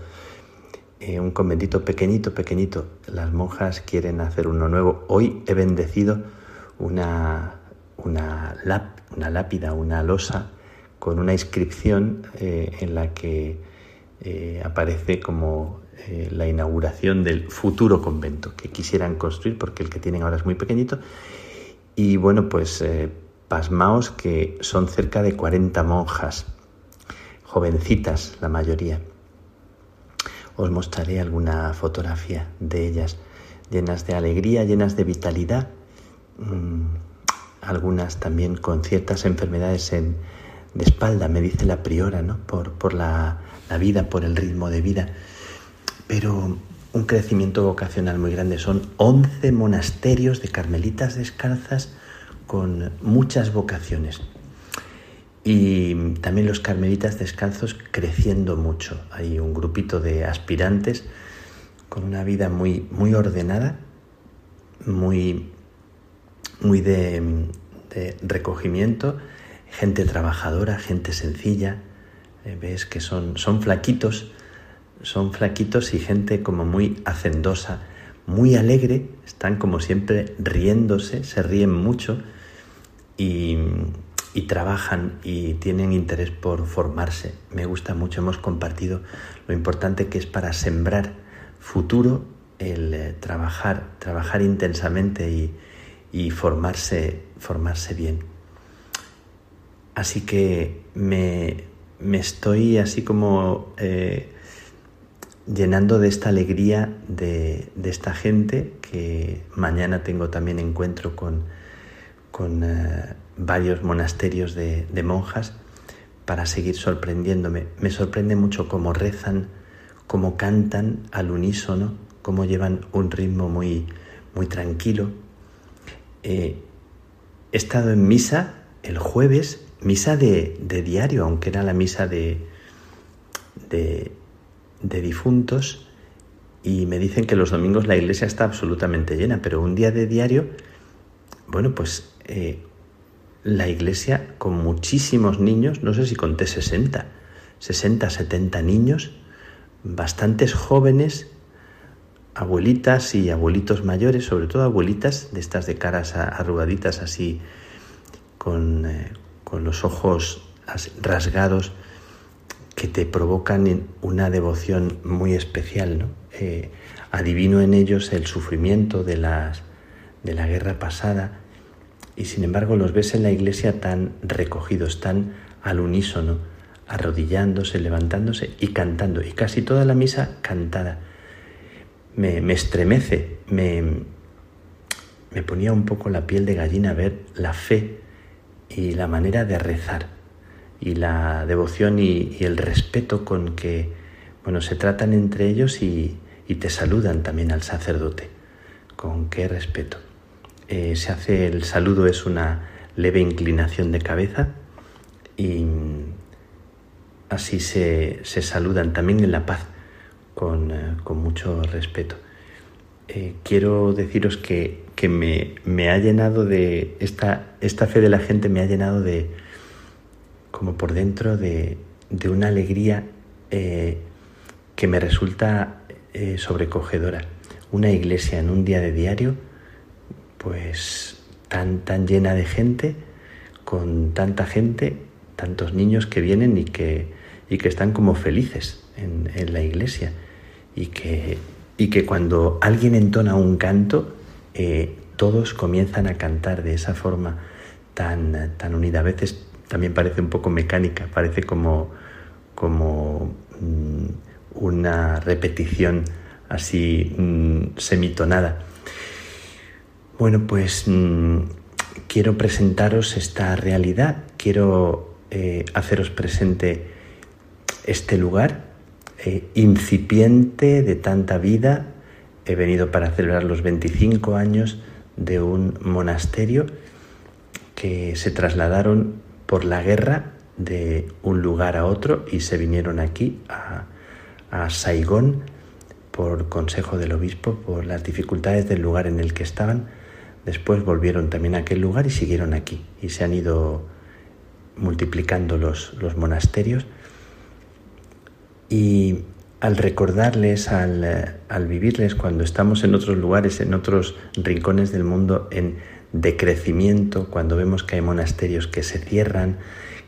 Eh, un conventito pequeñito, pequeñito. Las monjas quieren hacer uno nuevo. Hoy he bendecido una, una, lápida, una losa con una inscripción eh, en la que eh, aparece como la inauguración del futuro convento que quisieran construir, porque el que tienen ahora es muy pequeñito. Y bueno, pues pasmaos que son cerca de 40 monjas, jovencitas la mayoría. Os mostraré alguna fotografía de ellas, llenas de alegría, llenas de vitalidad, mm, algunas también con ciertas enfermedades en, de espalda, me dice la priora, ¿no? por, por la, la vida, por el ritmo de vida. Pero un crecimiento vocacional muy grande. Son 11 monasterios de carmelitas descalzas con muchas vocaciones. Y también los carmelitas descalzos creciendo mucho. Hay un grupito de aspirantes con una vida muy, muy ordenada, muy, muy de, recogimiento, gente trabajadora, gente sencilla. Eh, ves que son, son flaquitos, son flaquitos y gente como muy hacendosa, muy alegre, están como siempre riéndose, se ríen mucho y, y trabajan y tienen interés por formarse. Me gusta mucho, hemos compartido lo importante que es para sembrar futuro el eh, trabajar, trabajar intensamente y, y, formarse, formarse bien. Así que me, me estoy así como eh, llenando de esta alegría de, de, esta gente que mañana tengo también encuentro con, con eh, varios monasterios de, de, monjas para seguir sorprendiéndome. Me sorprende mucho cómo rezan, cómo cantan al unísono, cómo llevan un ritmo muy, muy tranquilo. Eh, he estado en misa el jueves, misa de, de diario, aunque era la misa de, de, de difuntos, y me dicen que los domingos la iglesia está absolutamente llena, pero un día de diario, bueno, pues eh, la iglesia con muchísimos niños, no sé si conté 60, 60, 70 niños, bastantes jóvenes, abuelitas y abuelitos mayores, sobre todo abuelitas de estas de caras arrugaditas así, con, eh, con los ojos rasgados, que te provocan una devoción muy especial. ¿no? Eh, adivino en ellos el sufrimiento de, las, de la guerra pasada, y sin embargo los ves en la iglesia tan recogidos, tan al unísono, arrodillándose, levantándose y cantando, y casi toda la misa cantada. Me, me estremece, me, me ponía un poco la piel de gallina ver la fe y la manera de rezar y la devoción y, el respeto con que bueno, se tratan entre ellos y, y te saludan también al sacerdote. Con qué respeto. Eh, se hace el saludo, es una leve inclinación de cabeza y así se, se saludan también en la paz, con, eh, con mucho respeto. Eh, quiero deciros que, que me, me, ha llenado de, esta, esta fe de la gente me ha llenado de, como por dentro, de, de una alegría eh, que me resulta sobrecogedora. Una iglesia en un día de diario pues tan, tan llena de gente, con tanta gente, tantos niños que vienen y que, y que están como felices en la iglesia y que, y que cuando alguien entona un canto, eh, todos comienzan a cantar de esa forma tan, tan unida. A veces también parece un poco mecánica, parece como, como mmm, una repetición así mmm, semitonada bueno, pues mmm, quiero presentaros esta realidad, quiero eh, haceros presente este lugar eh, incipiente de tanta vida. He venido para celebrar los 25 años de un monasterio que se trasladaron por la guerra de un lugar a otro y se vinieron aquí a, a Saigón por consejo del obispo, por las dificultades del lugar en el que estaban Después volvieron también a aquel lugar y siguieron aquí. Y se han ido multiplicando los, los monasterios. Y al recordarles, al, al, vivirles, cuando estamos en otros lugares, en otros rincones del mundo, en decrecimiento, cuando vemos que hay monasterios que se cierran,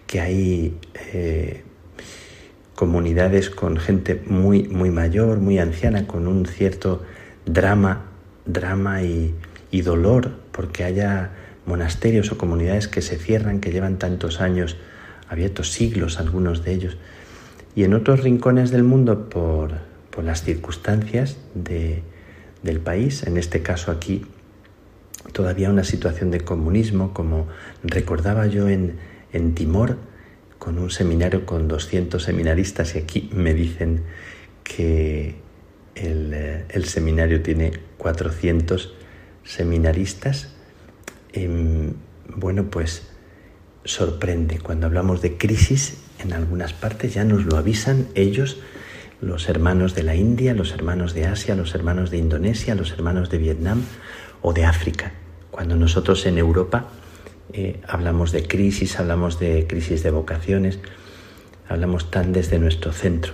que hay eh, comunidades con gente muy, muy mayor, muy anciana, con un cierto drama, drama y, y dolor porque haya monasterios o comunidades que se cierran, que llevan tantos años abiertos, siglos algunos de ellos, y en otros rincones del mundo por, por las circunstancias de, del país, en este caso aquí todavía una situación de comunismo, como recordaba yo en, en Timor, con un seminario con 200 seminaristas y aquí me dicen que, el, eh, el seminario tiene 400 seminaristas. Em, bueno, pues sorprende. Cuando hablamos de crisis, en algunas partes ya nos lo avisan ellos, los hermanos de la India, los hermanos de Asia, los hermanos de Indonesia, los hermanos de Vietnam o de África. Cuando nosotros en Europa eh, hablamos de crisis, hablamos de crisis de vocaciones, hablamos tan desde nuestro centro.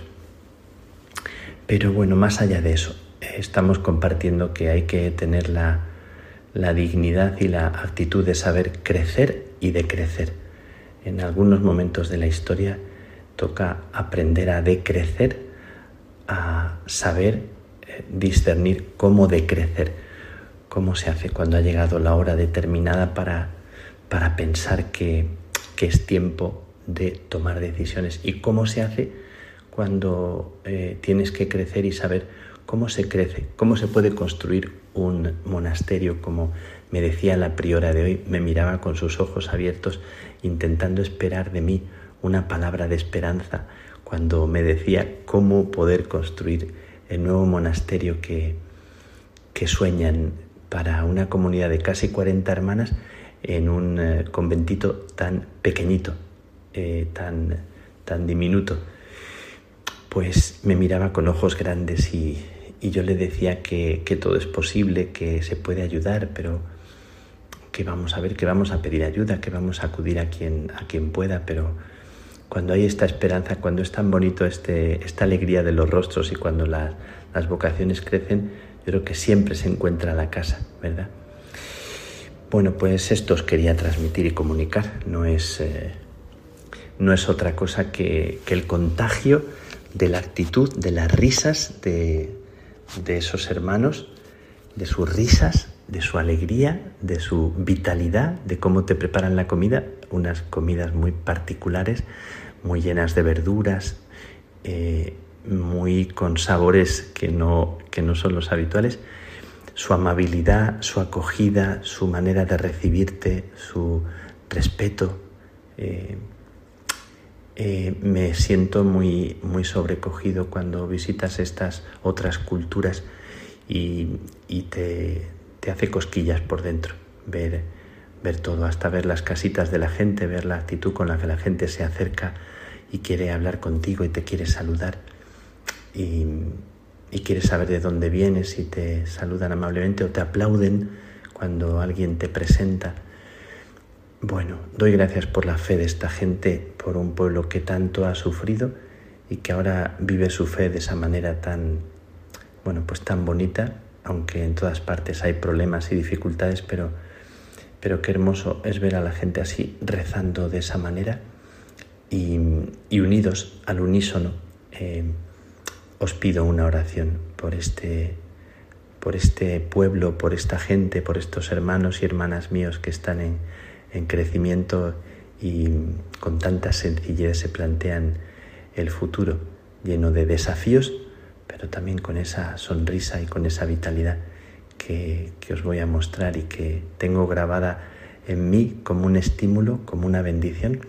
Pero bueno, más allá de eso, estamos compartiendo que hay que tener la, la dignidad y la actitud de saber crecer y de crecer. En algunos momentos de la historia toca aprender a decrecer, a saber eh, discernir cómo decrecer, cómo se hace cuando ha llegado la hora determinada para, para pensar que, que es tiempo de tomar decisiones. Y cómo se hace cuando eh, tienes que crecer y saber cómo se crece, cómo se puede construir un monasterio, como me decía la priora de hoy, me miraba con sus ojos abiertos intentando esperar de mí una palabra de esperanza cuando me decía cómo poder construir el nuevo monasterio que, que sueñan para una comunidad de casi 40 hermanas en un eh, conventito tan pequeñito, eh, tan, tan diminuto. Pues me miraba con ojos grandes y, y yo le decía que, que, todo es posible, que se puede ayudar, pero que vamos a ver, que vamos a pedir ayuda, que vamos a acudir a quien, a quien pueda, pero cuando hay esta esperanza, cuando es tan bonito este, esta alegría de los rostros y cuando las vocaciones crecen, yo creo que siempre se encuentra la casa, ¿verdad? Bueno, pues esto os quería transmitir y comunicar, no es, eh, no es otra cosa que, que el contagio de la actitud, de las risas de, de esos hermanos, de sus risas, de su alegría, de su vitalidad, de cómo te preparan la comida, unas comidas muy particulares, muy llenas de verduras, eh, muy con sabores que no, que no son los habituales, su amabilidad, su acogida, su manera de recibirte, su respeto. Eh, eh, me siento muy, muy sobrecogido cuando visitas estas otras culturas y, te, hace cosquillas por dentro. Ver, ver todo, hasta ver las casitas de la gente, ver la actitud con la que la gente se acerca y quiere hablar contigo y te quiere saludar. Y, y quiere saber de dónde vienes y te saludan amablemente o te aplauden cuando alguien te presenta. Bueno, doy gracias por la fe de esta gente, por un pueblo que tanto ha sufrido y que ahora vive su fe de esa manera tan, bueno, pues tan bonita, aunque en todas partes hay problemas y dificultades, pero, pero qué hermoso es ver a la gente así rezando de esa manera y, unidos al unísono. Eh, os pido una oración por este, por este pueblo, por esta gente, por estos hermanos y hermanas míos que están en en crecimiento y con tanta sencillez se plantean el futuro, lleno de desafíos, pero también con esa sonrisa y con esa vitalidad que, os voy a mostrar y que tengo grabada en mí como un estímulo, como una bendición,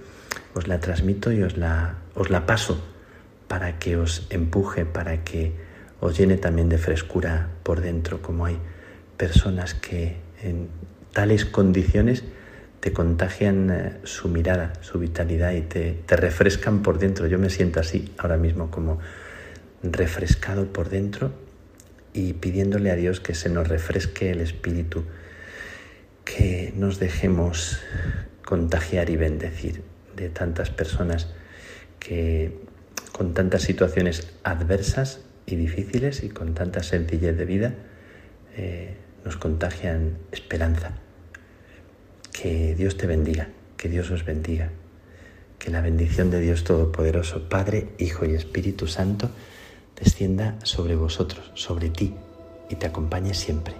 os la transmito y os la, os la paso para que os empuje, para que os llene también de frescura por dentro, como hay personas que en tales condiciones te contagian eh, su mirada, su vitalidad y te, te, refrescan por dentro. Yo me siento así ahora mismo, como refrescado por dentro y pidiéndole a Dios que se nos refresque el espíritu, que nos dejemos contagiar y bendecir de tantas personas que con tantas situaciones adversas y difíciles y con tanta sencillez de vida eh, nos contagian esperanza. Que Dios te bendiga, que Dios os bendiga, que la bendición de Dios Todopoderoso, Padre, Hijo y Espíritu Santo, descienda sobre vosotros, sobre ti, y te acompañe siempre.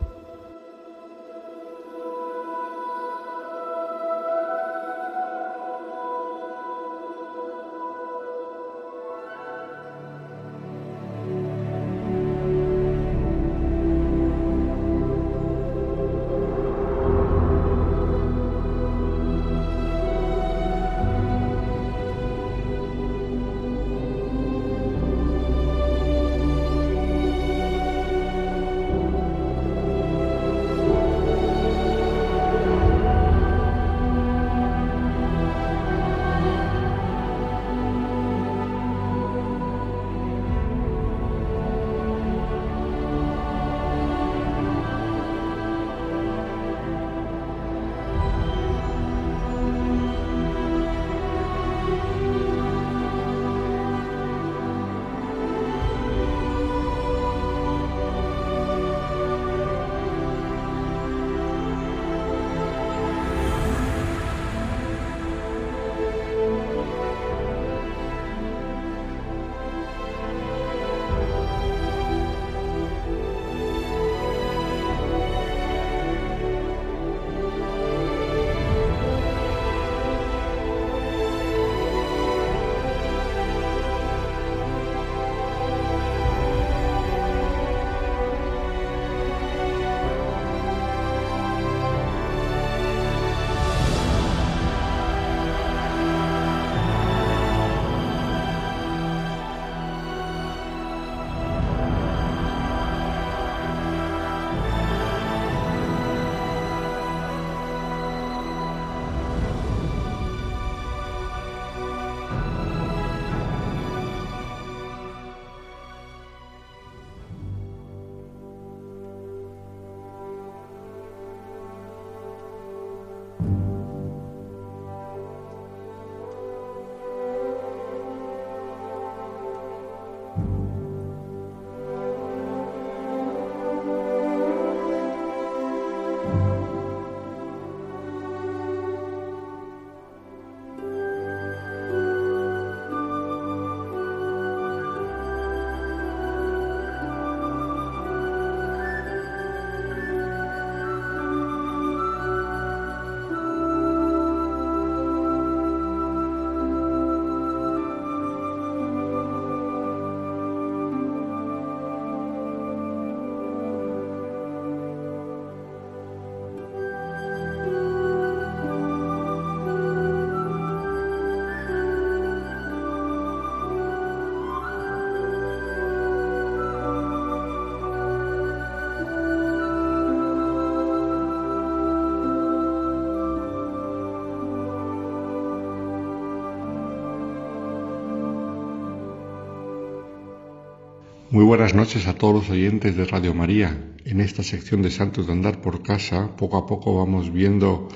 Muy buenas noches a todos los oyentes de Radio María. En esta sección de Santos de Andar por Casa, poco a poco vamos viendo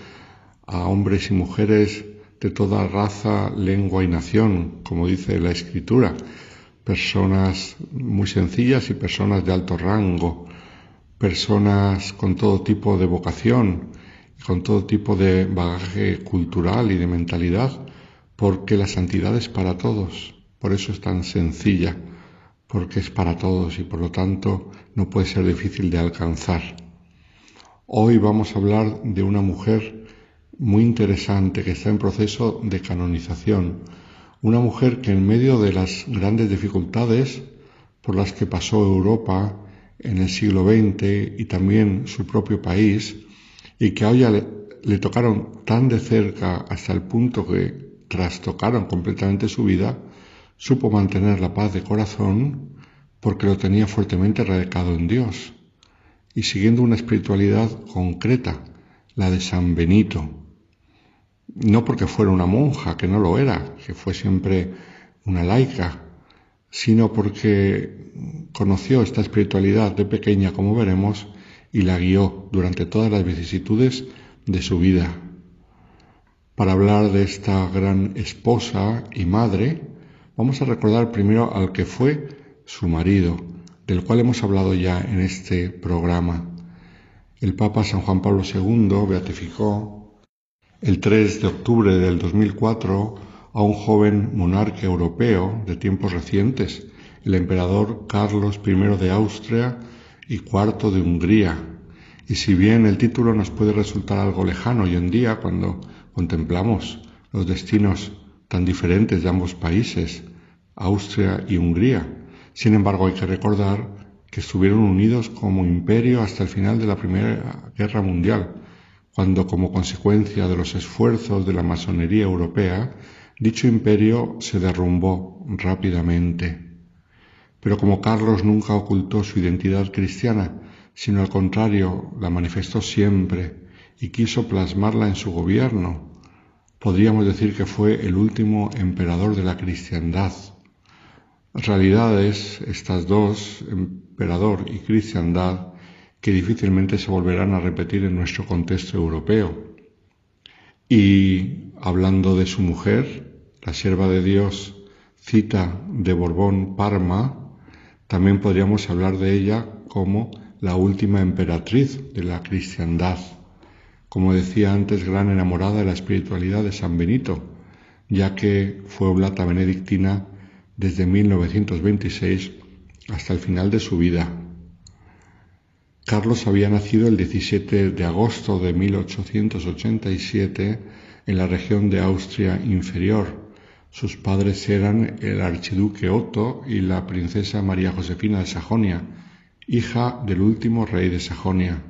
a hombres y mujeres de toda raza, lengua y nación, como dice la Escritura, personas muy sencillas y personas de alto rango, personas con todo tipo de vocación, con todo tipo de bagaje cultural y de mentalidad, porque la santidad es para todos, por eso es tan sencilla porque es para todos y por lo tanto no puede ser difícil de alcanzar. Hoy vamos a hablar de una mujer muy interesante que está en proceso de canonización, una mujer que en medio de las grandes dificultades por las que pasó Europa en el siglo XX y también su propio país, y que a ella le, le tocaron tan de cerca hasta el punto que trastocaron completamente su vida, supo mantener la paz de corazón porque lo tenía fuertemente radicado en Dios y siguiendo una espiritualidad concreta, la de San Benito. No porque fuera una monja, que no lo era, que fue siempre una laica, sino porque conoció esta espiritualidad de pequeña, como veremos, y la guió durante todas las vicisitudes de su vida. Para hablar de esta gran esposa y madre, Vamos a recordar primero al que fue su marido, del cual hemos hablado ya en este programa. El Papa San Juan Pablo II beatificó el 3 de octubre del 2004 a un joven monarca europeo de tiempos recientes, el emperador Carlos I de Austria y IV de Hungría. Y si bien el título nos puede resultar algo lejano hoy en día cuando contemplamos los destinos tan diferentes de ambos países, Austria y Hungría. Sin embargo, hay que recordar que estuvieron unidos como imperio hasta el final de la Primera Guerra Mundial, cuando como consecuencia de los esfuerzos de la masonería europea, dicho imperio se derrumbó rápidamente. Pero como Carlos nunca ocultó su identidad cristiana, sino al contrario la manifestó siempre y quiso plasmarla en su gobierno, podríamos decir que fue el último emperador de la cristiandad. Realidades, estas dos, emperador y cristiandad, que difícilmente se volverán a repetir en nuestro contexto europeo. Y hablando de su mujer, la sierva de Dios, cita de Borbón Parma, también podríamos hablar de ella como la última emperatriz de la cristiandad como decía antes, gran enamorada de la espiritualidad de San Benito, ya que fue oblata benedictina desde 1926 hasta el final de su vida. Carlos había nacido el 17 de agosto de 1887 en la región de Austria Inferior. Sus padres eran el archiduque Otto y la princesa María Josefina de Sajonia, hija del último rey de Sajonia.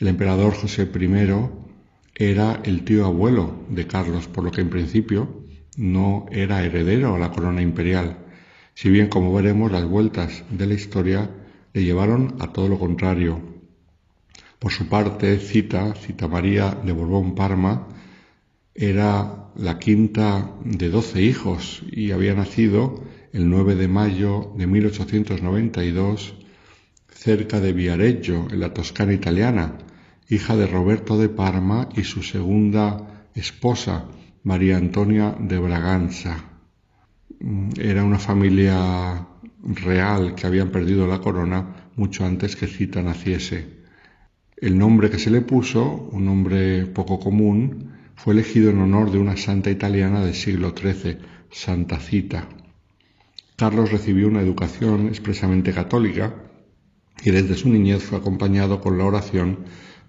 El emperador José I era el tío abuelo de Carlos, por lo que en principio no era heredero a la corona imperial, si bien como veremos las vueltas de la historia le llevaron a todo lo contrario. Por su parte, Cita, Cita María de Borbón Parma, era la quinta de doce hijos y había nacido el 9 de mayo de 1892 cerca de Viareggio, en la Toscana italiana, hija de Roberto de Parma y su segunda esposa, María Antonia de Braganza. Mm, era una familia real que habían perdido la corona mucho antes que Cita naciese. El nombre que se le puso, un nombre poco común, fue elegido en honor de una santa italiana del siglo XIII, Santa Cita. Carlos recibió una educación expresamente católica y desde su niñez fue acompañado con la oración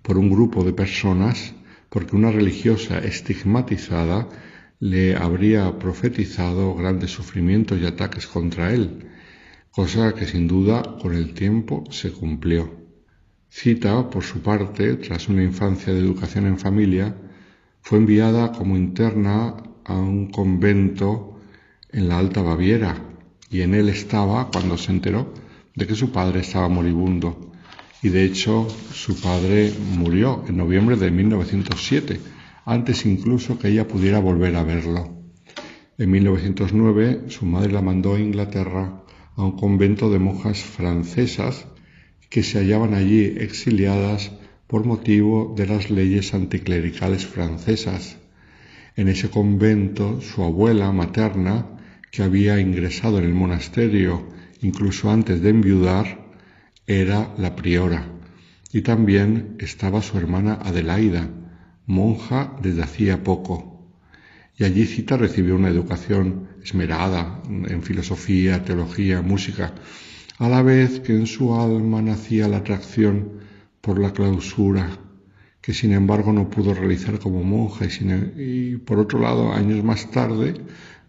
por un grupo de personas porque una religiosa estigmatizada le habría profetizado grandes sufrimientos y ataques contra él, cosa que sin duda con el tiempo se cumplió. Cita, por su parte, tras una infancia de educación en familia, fue enviada como interna a un convento en la Alta Baviera y en él estaba cuando se enteró de que su padre estaba moribundo. Y de hecho su padre murió en noviembre de 1907, antes incluso que ella pudiera volver a verlo. En 1909 su madre la mandó a Inglaterra a un convento de monjas francesas que se hallaban allí exiliadas por motivo de las leyes anticlericales francesas. En ese convento su abuela materna, que había ingresado en el monasterio incluso antes de enviudar, era la priora. Y también estaba su hermana Adelaida, monja desde hacía poco y allí Cita recibió una educación esmerada en filosofía, teología, música, a la vez que en su alma nacía la atracción por la clausura, que sin embargo no pudo realizar como monja y, y por otro lado, años más tarde,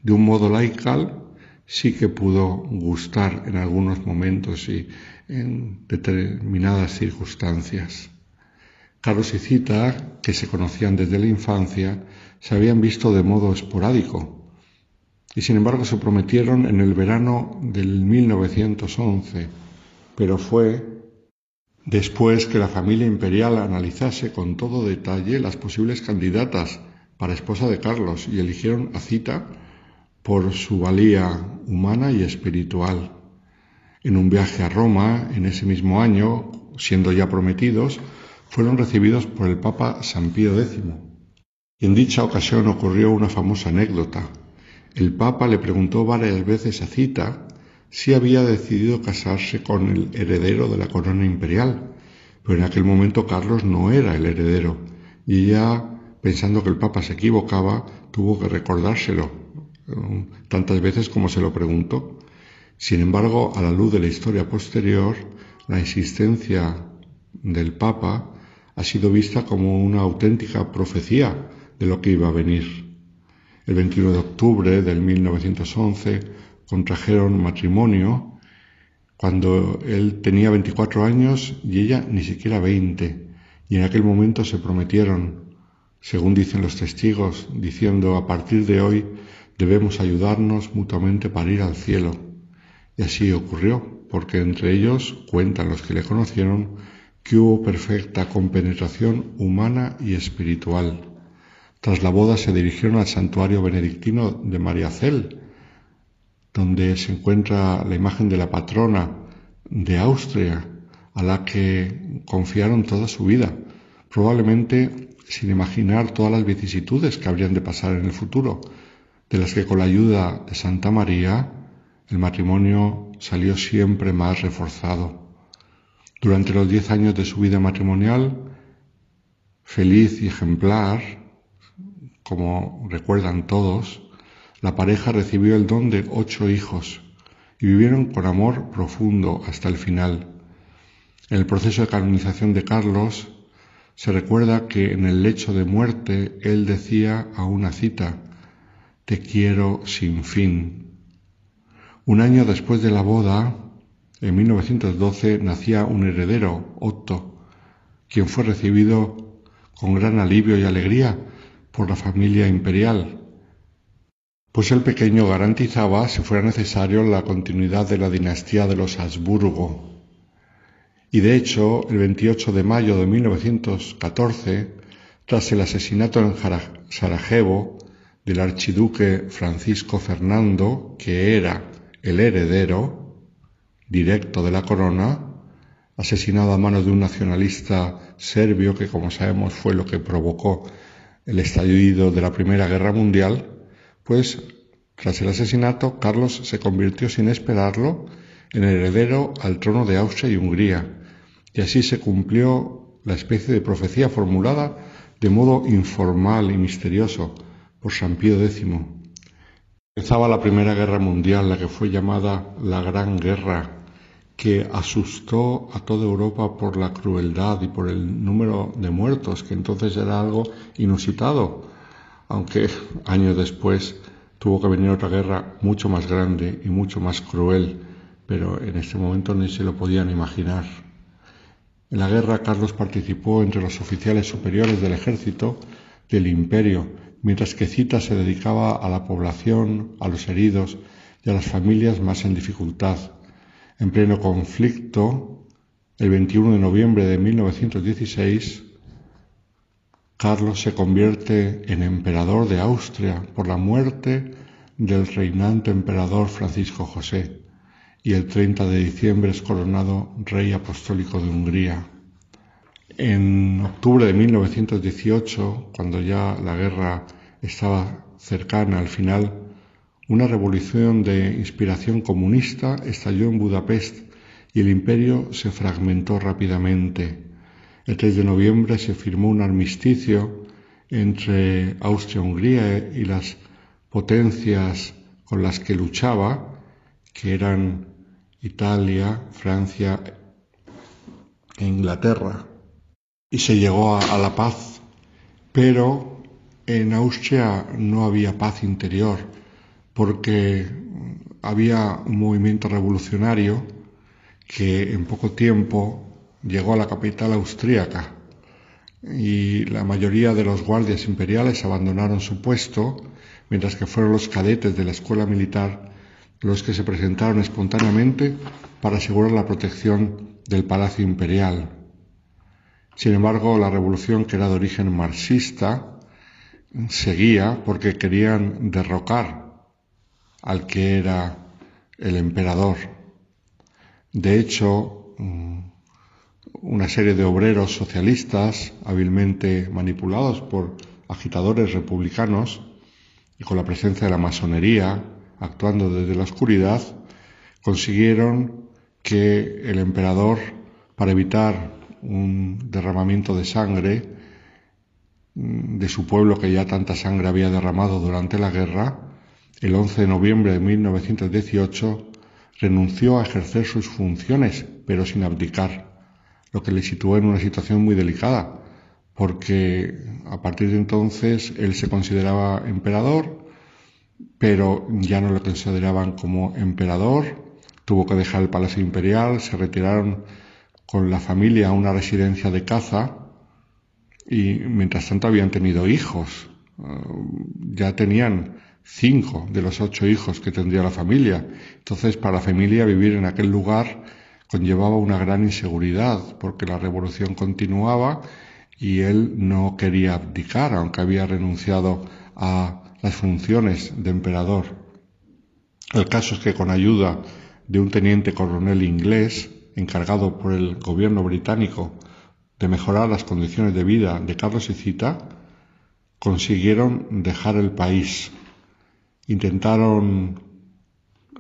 de un modo laical, sí que pudo gustar en algunos momentos y en determinadas circunstancias. Carlos y Cita, que se conocían desde la infancia, se habían visto de modo esporádico y sin embargo se prometieron en el verano del 1911, pero fue después que la familia imperial analizase con todo detalle las posibles candidatas para esposa de Carlos y eligieron a Cita por su valía humana y espiritual. En un viaje a Roma en ese mismo año, siendo ya prometidos, fueron recibidos por el Papa San Pío X y en dicha ocasión ocurrió una famosa anécdota. El Papa le preguntó varias veces a Cita si había decidido casarse con el heredero de la corona imperial, pero en aquel momento Carlos no era el heredero, y ella, pensando que el Papa se equivocaba, tuvo que recordárselo tantas veces como se lo preguntó. Sin embargo, a la luz de la historia posterior, la insistencia del Papa ha sido vista como una auténtica profecía de lo que iba a venir. El 21 de octubre del 1911 contrajeron matrimonio cuando él tenía 24 años y ella ni siquiera 20, y en aquel momento se prometieron, según dicen los testigos, diciendo a partir de hoy debemos ayudarnos mutuamente para ir al cielo. Y así ocurrió, porque entre ellos, cuentan los que le conocieron, que hubo perfecta compenetración humana y espiritual. Tras la boda se dirigieron al santuario benedictino de María Cel, donde se encuentra la imagen de la patrona de Austria, a la que confiaron toda su vida, probablemente sin imaginar todas las vicisitudes que habrían de pasar en el futuro, de las que con la ayuda de Santa María el matrimonio salió siempre más reforzado. Durante los diez años de su vida matrimonial, feliz y ejemplar, como recuerdan todos, la pareja recibió el don de ocho hijos y vivieron con amor profundo hasta el final. En el proceso de canonización de Carlos se recuerda que en el lecho de muerte él decía a una cita, Te quiero sin fin. Un año después de la boda, en 1912, nacía un heredero, Otto, quien fue recibido con gran alivio y alegría por la familia imperial, pues el pequeño garantizaba, si fuera necesario, la continuidad de la dinastía de los Habsburgo. Y de hecho, el 28 de mayo de 1914, tras el asesinato en Sarajevo del archiduque Francisco Fernando, que era el heredero directo de la corona, asesinado a manos de un nacionalista serbio que, como sabemos, fue lo que provocó el estallido de la Primera Guerra Mundial, pues tras el asesinato Carlos se convirtió sin esperarlo en heredero al trono de Austria y Hungría, y así se cumplió la especie de profecía formulada de modo informal y misterioso por San Pío X. Empezaba la Primera Guerra Mundial, la que fue llamada la Gran Guerra, que asustó a toda Europa por la crueldad y por el número de muertos, que entonces era algo inusitado, aunque años después tuvo que venir otra guerra mucho más grande y mucho más cruel, pero en este momento ni se lo podían imaginar. En la guerra Carlos participó entre los oficiales superiores del ejército del imperio, mientras que Cita se dedicaba a la población, a los heridos y a las familias más en dificultad en pleno conflicto, el 21 de noviembre de 1916, Carlos se convierte en emperador de Austria por la muerte del reinante emperador Francisco José y el 30 de diciembre es coronado rey apostólico de Hungría. En octubre de 1918, cuando ya la guerra estaba cercana al final, una revolución de inspiración comunista estalló en Budapest y el imperio se fragmentó rápidamente. El 3 de noviembre se firmó un armisticio entre Austria-Hungría y las potencias con las que luchaba, que eran Italia, Francia e Inglaterra. Y se llegó a, la paz, pero en Austria no había paz interior, porque había un movimiento revolucionario que en poco tiempo llegó a la capital austríaca y la mayoría de los guardias imperiales abandonaron su puesto, mientras que fueron los cadetes de la escuela militar los que se presentaron espontáneamente para asegurar la protección del palacio imperial. Sin embargo, la revolución, que era de origen marxista, seguía porque querían derrocar al que era el emperador. De hecho, mm, una serie de obreros socialistas, hábilmente manipulados por agitadores republicanos y con la presencia de la masonería, actuando desde la oscuridad, consiguieron que el emperador, para evitar un derramamiento de sangre de su pueblo que ya tanta sangre había derramado durante la guerra, el 11 de noviembre de 1918 renunció a ejercer sus funciones, pero sin abdicar, lo que le situó en una situación muy delicada, porque a partir de entonces él se consideraba emperador, pero ya no lo consideraban como emperador, tuvo que dejar el Palacio Imperial, se retiraron con la familia a una residencia de caza y mientras tanto habían tenido hijos, eh, ya tenían cinco de los ocho hijos que tendría la familia. Entonces, para la familia vivir en aquel lugar conllevaba una gran inseguridad, porque la revolución continuaba y él no quería abdicar, aunque había renunciado a las funciones de emperador. El caso es que con ayuda de un teniente coronel inglés, encargado por el gobierno británico de mejorar las condiciones de vida de Carlos y Cita, consiguieron dejar el país. Intentaron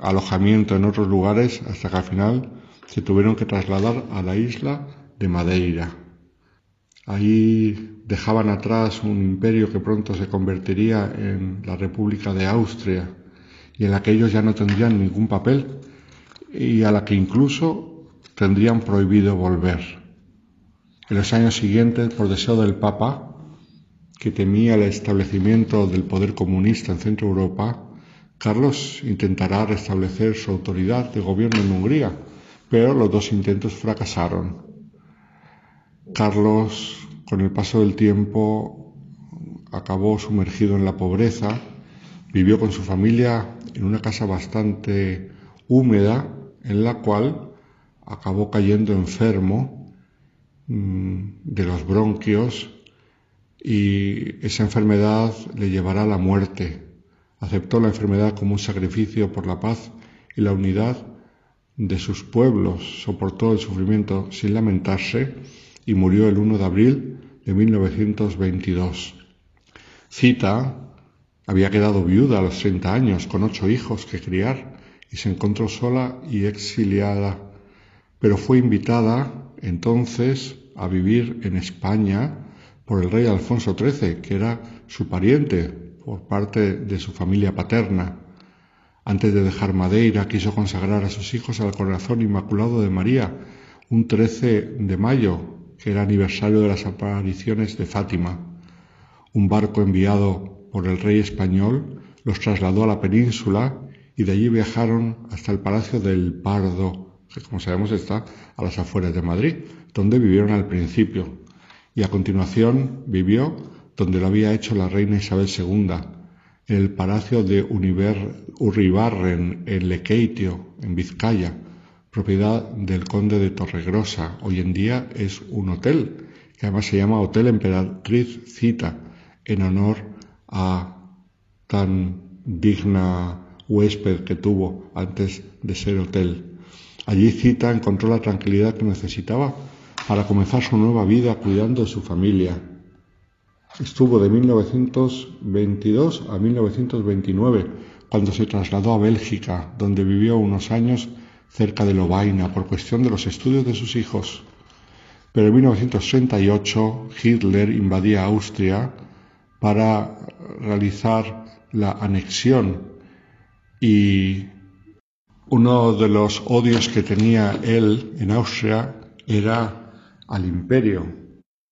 alojamiento en otros lugares hasta que al final se tuvieron que trasladar a la isla de Madeira. Ahí dejaban atrás un imperio que pronto se convertiría en la República de Austria y en la que ellos ya no tendrían ningún papel y a la que incluso tendrían prohibido volver. En los años siguientes, por deseo del Papa, que temía el establecimiento del poder comunista en Centro Europa, Carlos intentará restablecer su autoridad de gobierno en Hungría, pero los dos intentos fracasaron. Carlos, con el paso del tiempo, acabó sumergido en la pobreza, vivió con su familia en una casa bastante húmeda, en la cual acabó cayendo enfermo de los bronquios y esa enfermedad le llevará a la muerte. Aceptó la enfermedad como un sacrificio por la paz y la unidad de sus pueblos, soportó el sufrimiento sin lamentarse y murió el 1 de abril de 1922. Cita había quedado viuda a los 30 años, con ocho hijos que criar, y se encontró sola y exiliada, pero fue invitada entonces a vivir en España por el rey Alfonso XIII, que era su pariente por parte de su familia paterna. Antes de dejar Madeira, quiso consagrar a sus hijos al corazón inmaculado de María, un 13 de mayo, que era aniversario de las apariciones de Fátima. Un barco enviado por el rey español los trasladó a la península y de allí viajaron hasta el Palacio del Pardo, que como sabemos está a las afueras de Madrid, donde vivieron al principio. Y a continuación vivió donde lo había hecho la reina Isabel II, en el Palacio de Uribarren, en Lequeitio, en Vizcaya, propiedad del conde de Torregrosa. Hoy en día es un hotel, que además se llama Hotel Emperatriz Cita, en honor a tan digna huésped que tuvo antes de ser hotel. Allí Cita encontró la tranquilidad que necesitaba para comenzar su nueva vida cuidando de su familia. Estuvo de 1922 a 1929, cuando se trasladó a Bélgica, donde vivió unos años cerca de Lovaina por cuestión de los estudios de sus hijos. Pero en 1938 Hitler invadía Austria para realizar la anexión y uno de los odios que tenía él en Austria era al imperio,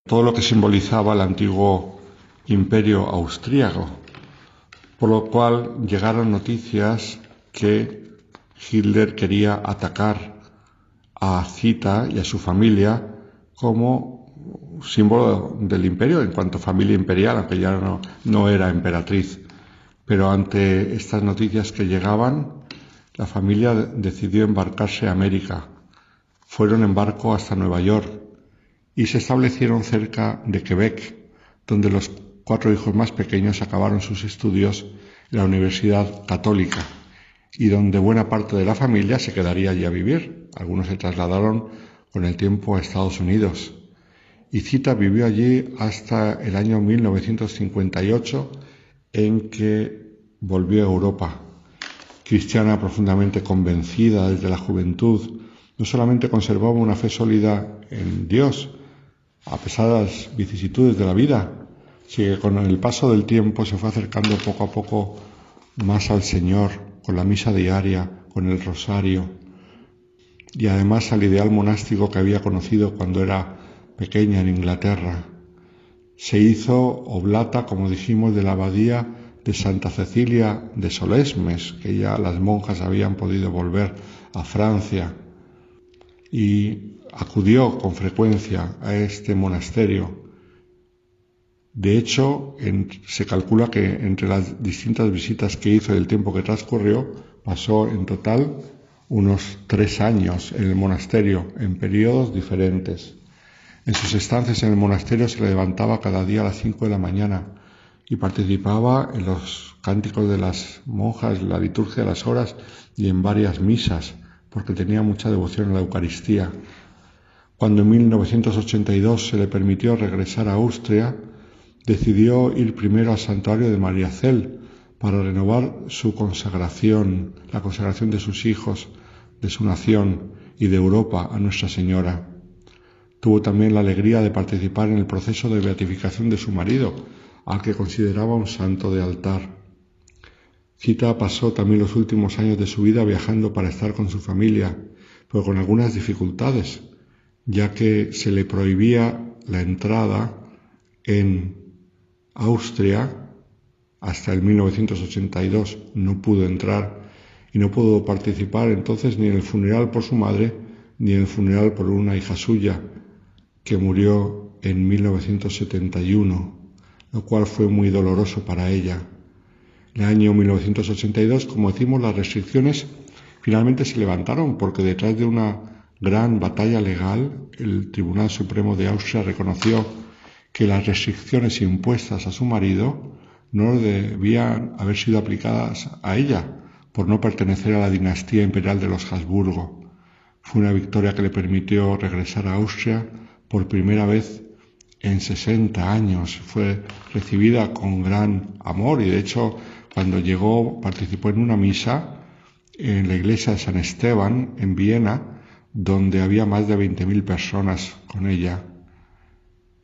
todo lo que simbolizaba el antiguo imperio austríaco, por lo cual llegaron noticias que Hitler quería atacar a Zita y a su familia como símbolo del imperio en cuanto a familia imperial, aunque ya no, no era emperatriz. Pero ante estas noticias que llegaban, la familia decidió embarcarse a América. Fueron en barco hasta Nueva York y se establecieron cerca de Quebec, donde los cuatro hijos más pequeños acabaron sus estudios en la Universidad Católica y donde buena parte de la familia se quedaría allí a vivir. Algunos se trasladaron con el tiempo a Estados Unidos. Y Cita vivió allí hasta el año 1958 en que volvió a Europa. Cristiana profundamente convencida desde la juventud, no solamente conservaba una fe sólida en Dios, a pesar de las vicisitudes de la vida, sino que con el paso del tiempo se fue acercando poco a poco más al Señor, con la misa diaria, con el rosario, y además al ideal monástico que había conocido cuando era pequeña en Inglaterra. Se hizo oblata, como dijimos, de la abadía de Santa Cecilia de Solesmes, que ya las monjas habían podido volver a Francia, y acudió con frecuencia a este monasterio. De hecho, se calcula que entre las distintas visitas que hizo y el tiempo que transcurrió, pasó en total unos tres años en el monasterio, en periodos diferentes. En sus estancias en el monasterio se levantaba cada día a las cinco de la mañana y participaba en los cánticos de las monjas, la liturgia de las horas y en varias misas, porque tenía mucha devoción a la Eucaristía. Cuando en 1982 se le permitió regresar a Austria, decidió ir primero al santuario de María Cel, para renovar su consagración, la consagración de sus hijos, de su nación y de Europa a Nuestra Señora. Tuvo también la alegría de participar en el proceso de beatificación de su marido, al que consideraba un santo de altar. Cita pasó también los últimos años de su vida viajando para estar con su familia, pero con algunas dificultades, ya que se le prohibía la entrada en Austria hasta el 1982 no pudo entrar y no pudo participar entonces ni en el funeral por su madre ni en el funeral por una hija suya que murió en 1971, lo cual fue muy doloroso para ella. El año 1982, como decimos, las restricciones finalmente se levantaron porque detrás de una gran batalla legal, el Tribunal Supremo de Austria reconoció que las restricciones impuestas a su marido no debían haber sido aplicadas a ella por no pertenecer a la dinastía imperial de los Habsburgo. Fue una victoria que le permitió regresar a Austria por primera vez en 60 años. Fue recibida con gran amor y de hecho cuando llegó participó en una misa en la iglesia de San Esteban en Viena donde había más de 20.000 personas con ella.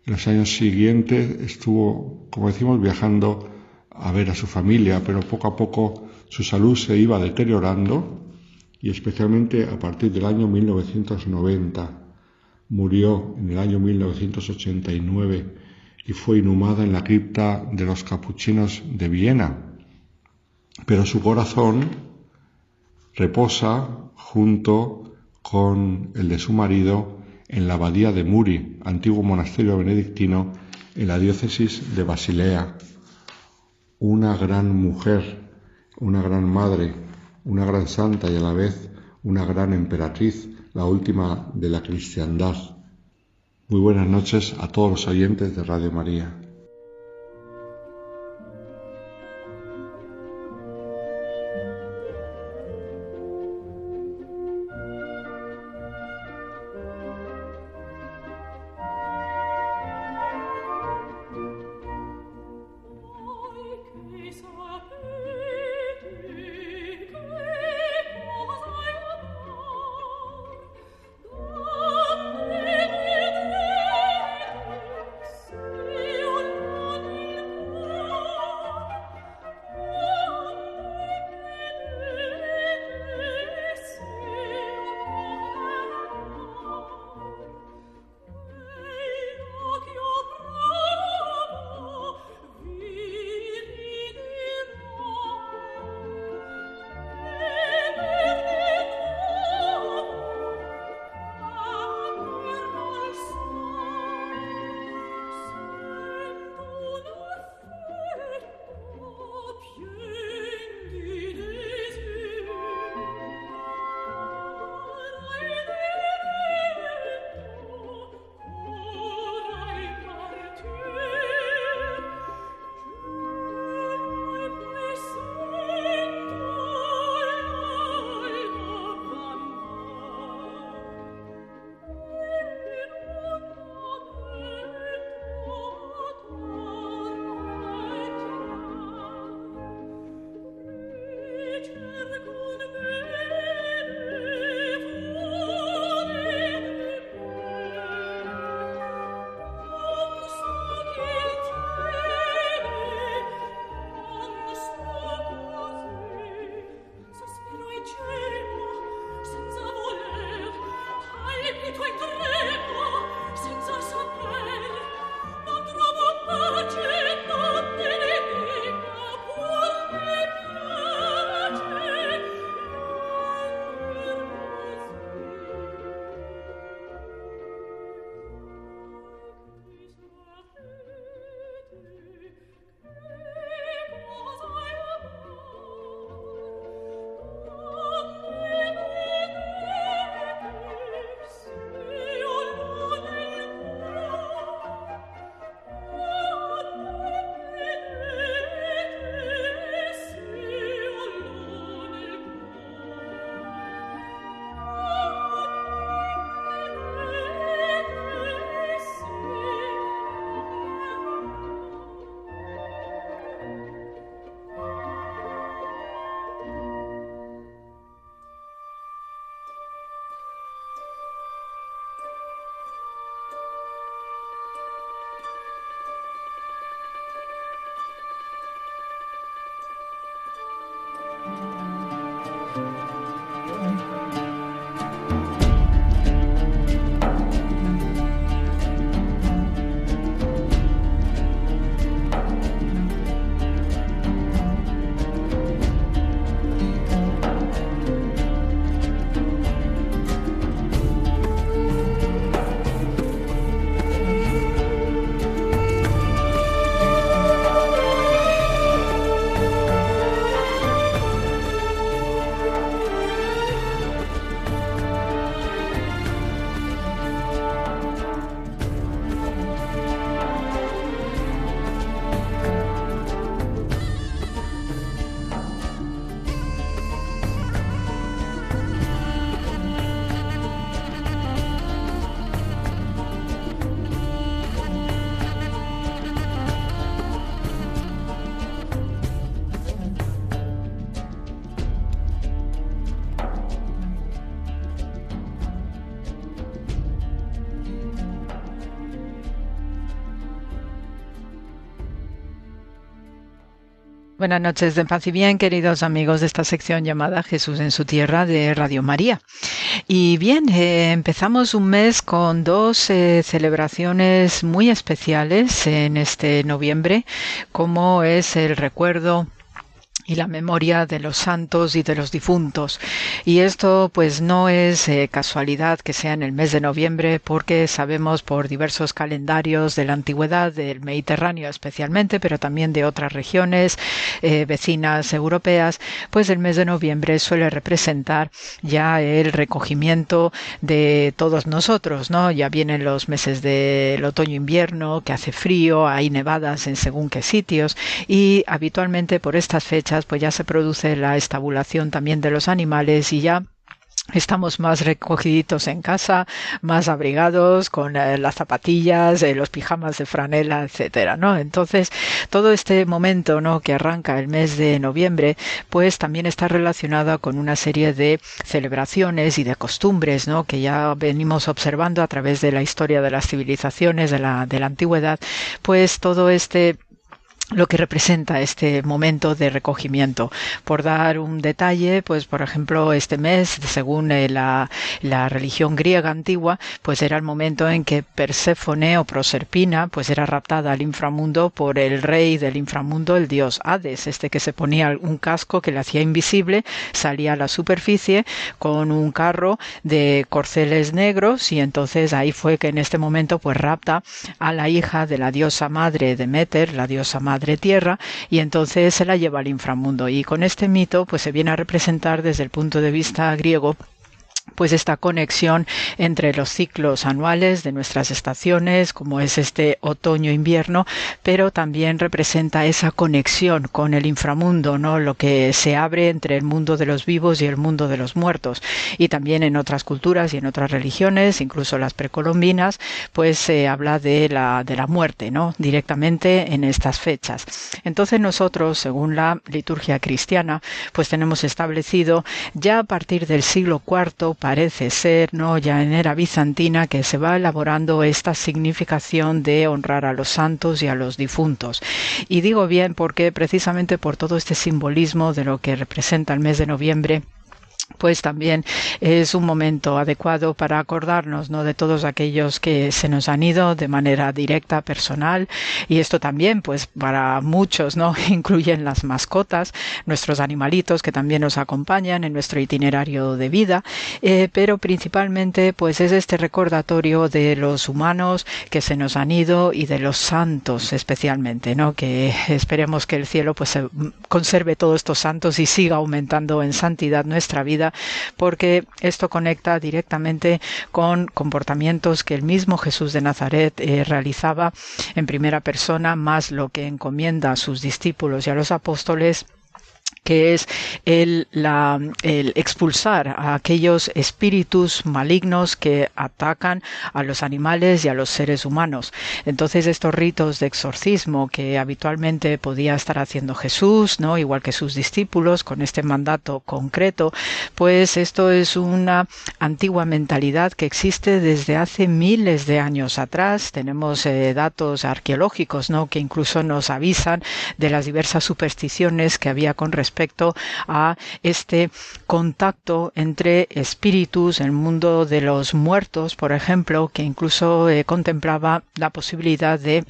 En los años siguientes estuvo, como decimos, viajando a ver a su familia, pero poco a poco su salud se iba deteriorando y especialmente a partir del año 1990 murió en el año 1989 y fue inhumada en la cripta de los capuchinos de Viena. Pero su corazón reposa junto con el de su marido en la abadía de Muri, antiguo monasterio benedictino en la diócesis de Basilea una gran mujer, una gran madre, una gran santa y a la vez una gran emperatriz, la última de la cristiandad. Muy buenas noches a todos los oyentes de Radio María. Buenas noches de paz y bien, queridos amigos de esta sección llamada Jesús en su tierra de Radio María. Y bien, eh, empezamos un mes con dos eh, celebraciones muy especiales en este noviembre, como es el recuerdo y la memoria de los santos y de los difuntos. Y esto pues no es eh, casualidad que sea en el mes de noviembre porque sabemos por diversos calendarios de la antigüedad, del Mediterráneo especialmente, pero también de otras regiones eh, vecinas europeas, pues el mes de noviembre suele representar ya el recogimiento de todos nosotros, ¿no? Ya vienen los meses del otoño-invierno, que hace frío, hay nevadas en según qué sitios y habitualmente por estas fechas pues ya se produce la estabulación también de los animales y ya Estamos más recogiditos en casa, más abrigados, con eh, las zapatillas, eh, los pijamas de franela, etcétera, ¿no? Entonces, todo este momento, ¿no? Que arranca el mes de noviembre, pues también está relacionado con una serie de celebraciones y de costumbres, ¿no? Que ya venimos observando a través de la historia de las civilizaciones de la, de la antigüedad, pues todo este lo que representa este momento de recogimiento. Por dar un detalle, pues por ejemplo, este mes, según eh, la, la, religión griega antigua, pues era el momento en que Perséfone o Proserpina, pues era raptada al inframundo por el rey del inframundo, el dios Hades, este que se ponía un casco que le hacía invisible, salía a la superficie con un carro de corceles negros y entonces ahí fue que en este momento pues rapta a la hija de la diosa madre Demeter, la diosa madre tierra y entonces se la lleva al inframundo. Y con este mito pues se viene a representar desde el punto de vista griego pues esta conexión entre los ciclos anuales de nuestras estaciones, como es este otoño-invierno, pero también representa esa conexión con el inframundo, ¿no? Lo que se abre entre el mundo de los vivos y el mundo de los muertos. Y también en otras culturas y en otras religiones, incluso las precolombinas, pues se habla de la, de la muerte, ¿no? Directamente en estas fechas. Entonces nosotros, según la liturgia cristiana, pues tenemos establecido ya a partir del siglo IV parece ser, ¿no? ya en era bizantina, que se va elaborando esta significación de honrar a los santos y a los difuntos. Y digo bien porque precisamente por todo este simbolismo de lo que representa el mes de noviembre, pues también es un momento adecuado para acordarnos ¿no? de todos aquellos que se nos han ido de manera directa, personal, y esto también, pues para muchos, ¿no? incluyen las mascotas, nuestros animalitos que también nos acompañan en nuestro itinerario de vida, eh, pero principalmente, pues es este recordatorio de los humanos que se nos han ido y de los santos especialmente, ¿no? Que esperemos que el cielo pues conserve todos estos santos y siga aumentando en santidad nuestra vida porque esto conecta directamente con comportamientos que el mismo Jesús de Nazaret eh, realizaba en primera persona, más lo que encomienda a sus discípulos y a los apóstoles que es el, expulsar a aquellos espíritus malignos que atacan a los animales y a los seres humanos. Entonces estos ritos de exorcismo que habitualmente podía estar haciendo Jesús, ¿no? igual que sus discípulos, con este mandato concreto, pues esto es una antigua mentalidad que existe desde hace miles de años atrás. Tenemos eh, datos arqueológicos, ¿no? que incluso nos avisan de las diversas supersticiones que había con respecto respecto a este contacto entre espíritus, el mundo de los muertos, por ejemplo, que incluso eh, contemplaba la posibilidad de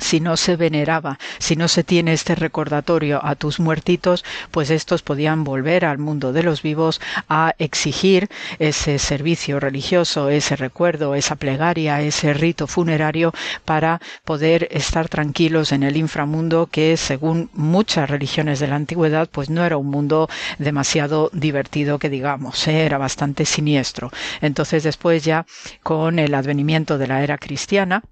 si no se veneraba, si no se tiene este recordatorio a tus muertitos, pues estos podían volver al mundo de los vivos a exigir ese servicio religioso, ese recuerdo, esa plegaria, ese rito funerario para poder estar tranquilos en el inframundo que según muchas religiones de la antigüedad pues no era un mundo demasiado divertido que digamos, ¿eh? era bastante siniestro. Entonces después ya con el advenimiento de la era cristiana,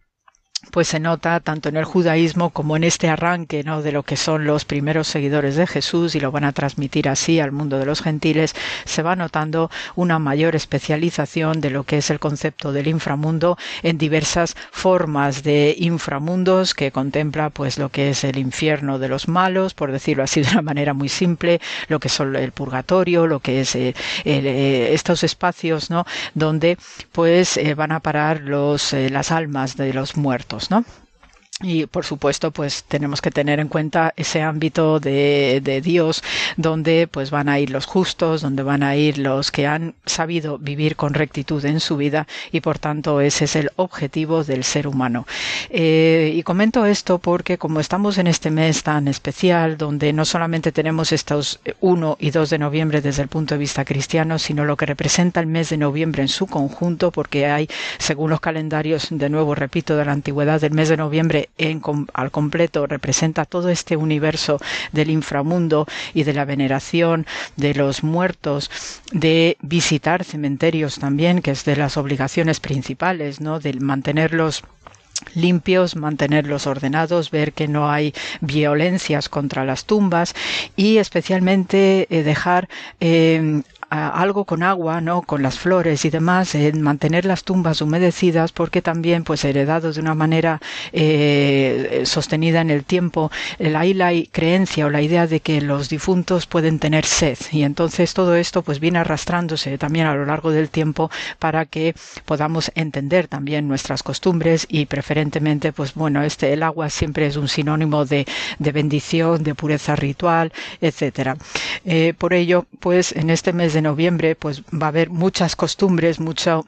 pues se nota tanto en el judaísmo como en este arranque ¿no? de lo que son los primeros seguidores de Jesús y lo van a transmitir así al mundo de los gentiles, se va notando una mayor especialización de lo que es el concepto del inframundo en diversas formas de inframundos que contempla pues lo que es el infierno de los malos, por decirlo así de una manera muy simple, lo que son el purgatorio, lo que es eh, eh, estos espacios ¿no? donde pues eh, van a parar los, las almas de los muertos. ¿No? Y por supuesto, pues tenemos que tener en cuenta ese ámbito de, de, Dios donde pues van a ir los justos, donde van a ir los que han sabido vivir con rectitud en su vida y por tanto ese es el objetivo del ser humano. Eh, y comento esto porque como estamos en este mes tan especial donde no solamente tenemos estos 1 y 2 de noviembre desde el punto de vista cristiano, sino lo que representa el mes de noviembre en su conjunto porque hay, según los calendarios, de nuevo repito, de la antigüedad del mes de noviembre, en, al completo representa todo este universo del inframundo y de la veneración de los muertos, de visitar cementerios también, que es de las obligaciones principales, ¿no? De mantenerlos limpios, mantenerlos ordenados, ver que no hay violencias contra las tumbas y especialmente eh, dejar eh, algo con agua, ¿no? Con las flores y demás, en mantener las tumbas humedecidas, porque también, pues, heredado de una manera eh, sostenida en el tiempo, hay la creencia o la idea de que los difuntos pueden tener sed. Y entonces todo esto, pues, viene arrastrándose también a lo largo del tiempo para que podamos entender también nuestras costumbres y preferentemente, pues, bueno, este, el agua siempre es un sinónimo de, de bendición, de pureza ritual, etcétera. Eh, por ello, pues, en este mes de noviembre, pues va a haber muchas costumbres, mucho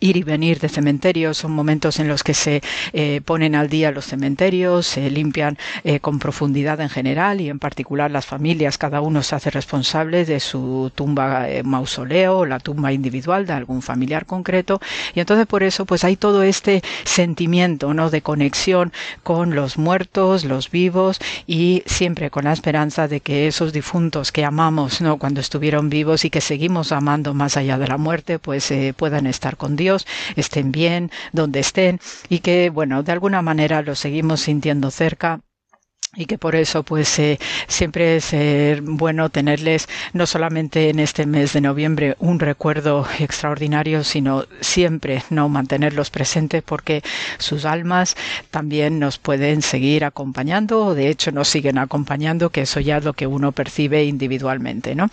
ir y venir de cementerios son momentos en los que se eh, ponen al día los cementerios, se limpian eh, con profundidad en general y en particular las familias, cada uno se hace responsable de su tumba eh, mausoleo la tumba individual de algún familiar concreto y entonces por eso pues hay todo este sentimiento ¿no? de conexión con los muertos, los vivos y siempre con la esperanza de que esos difuntos que amamos ¿no? cuando estuvieron vivos y que seguimos amando más allá de la muerte pues puedan estar con Dios, estén bien donde estén y que, bueno, de alguna manera los seguimos sintiendo cerca y que por eso pues eh, siempre es eh, bueno tenerles no solamente en este mes de noviembre un recuerdo extraordinario sino siempre no mantenerlos presentes porque sus almas también nos pueden seguir acompañando o de hecho nos siguen acompañando que eso ya es lo que uno percibe individualmente no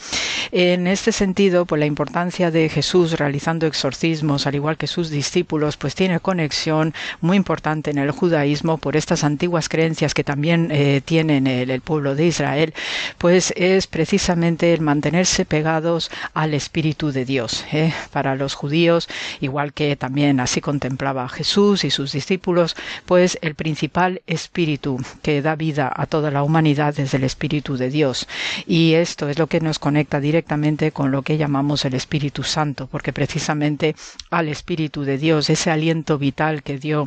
en este sentido pues la importancia de Jesús realizando exorcismos al igual que sus discípulos pues tiene conexión muy importante en el judaísmo por estas antiguas creencias que también eh, tienen el, pueblo de Israel, pues es precisamente el mantenerse pegados al Espíritu de Dios. ¿eh? Para los judíos, igual que también así contemplaba Jesús y sus discípulos, pues el principal espíritu que da vida a toda la humanidad es el Espíritu de Dios. Y esto es lo que nos conecta directamente con lo que llamamos el Espíritu Santo, porque precisamente al Espíritu de Dios, ese aliento vital que dio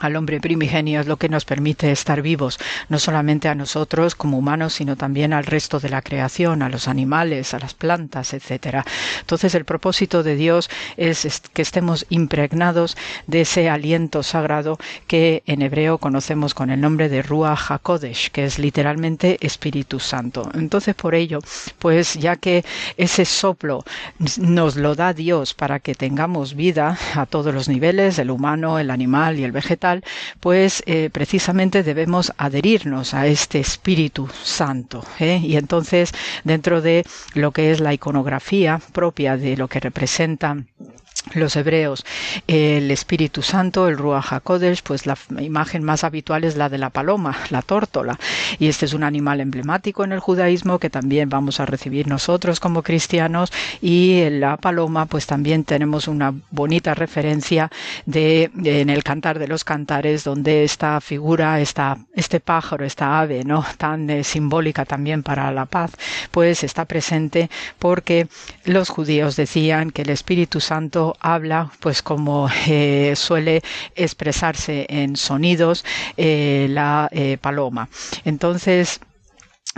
al hombre primigenio es lo que nos permite estar vivos, no solamente a nosotros como humanos, sino también al resto de la creación, a los animales, a las plantas, etcétera. Entonces el propósito de Dios es que estemos impregnados de ese aliento sagrado que en hebreo conocemos con el nombre de Ruach HaKodesh, que es literalmente Espíritu Santo. Entonces por ello, pues ya que ese soplo nos lo da Dios para que tengamos vida a todos los niveles, el humano, el animal y el vegetal, pues eh, precisamente debemos adherirnos a este Espíritu Santo. ¿eh? Y entonces, dentro de lo que es la iconografía propia de lo que representa los hebreos el Espíritu Santo, el Ruach HaKodesh, pues la imagen más habitual es la de la paloma, la tórtola. Y este es un animal emblemático en el judaísmo que también vamos a recibir nosotros como cristianos. Y en la paloma, pues también tenemos una bonita referencia de, en el Cantar de los Cantares, donde esta figura, esta, este pájaro, esta ave, ¿no? Tan eh, simbólica también para la paz, pues está presente porque los judíos decían que el Espíritu Santo habla, pues como eh, suele expresarse en sonidos eh, la eh, paloma. Entonces,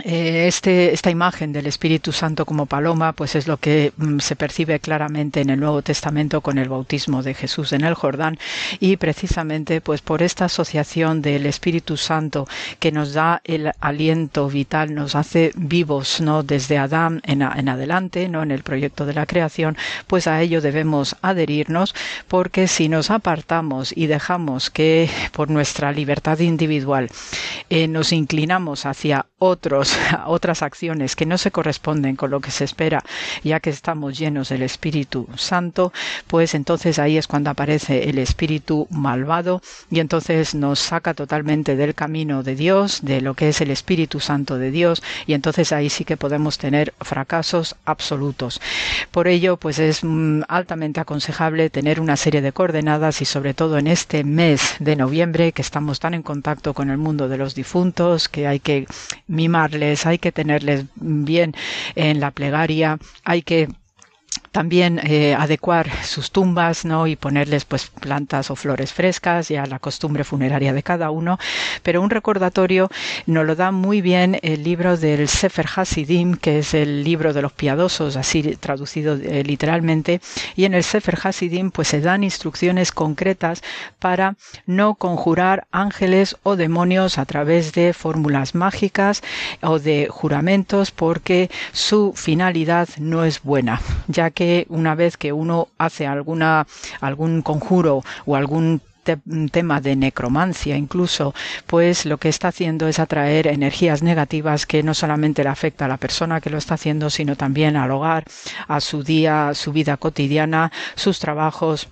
este, esta imagen del Espíritu Santo como paloma, pues es lo que mm, se percibe claramente en el Nuevo Testamento con el bautismo de Jesús en el Jordán y precisamente pues por esta asociación del Espíritu Santo que nos da el aliento vital, nos hace vivos, ¿no? Desde Adán en, en adelante, ¿no? En el proyecto de la creación, pues a ello debemos adherirnos porque si nos apartamos y dejamos que por nuestra libertad individual eh, nos inclinamos hacia otros otras acciones que no se corresponden con lo que se espera, ya que estamos llenos del Espíritu Santo, pues entonces ahí es cuando aparece el espíritu malvado y entonces nos saca totalmente del camino de Dios, de lo que es el Espíritu Santo de Dios, y entonces ahí sí que podemos tener fracasos absolutos. Por ello, pues es mm, altamente aconsejable tener una serie de coordenadas y sobre todo en este mes de noviembre que estamos tan en contacto con el mundo de los difuntos, que hay que hay que tenerles bien en la plegaria, hay que también eh, adecuar sus tumbas ¿no? y ponerles pues plantas o flores frescas ya la costumbre funeraria de cada uno. Pero un recordatorio nos lo da muy bien el libro del Sefer Hasidim que es el libro de los piadosos así traducido eh, literalmente. Y en el Sefer Hasidim pues se dan instrucciones concretas para no conjurar ángeles o demonios a través de fórmulas mágicas o de juramentos porque su finalidad no es buena. Ya que una vez que uno hace alguna, algún conjuro o algún tema de necromancia incluso, pues lo que está haciendo es atraer energías negativas que no solamente le afecta a la persona que lo está haciendo, sino también al hogar, a su día, su vida cotidiana, sus trabajos,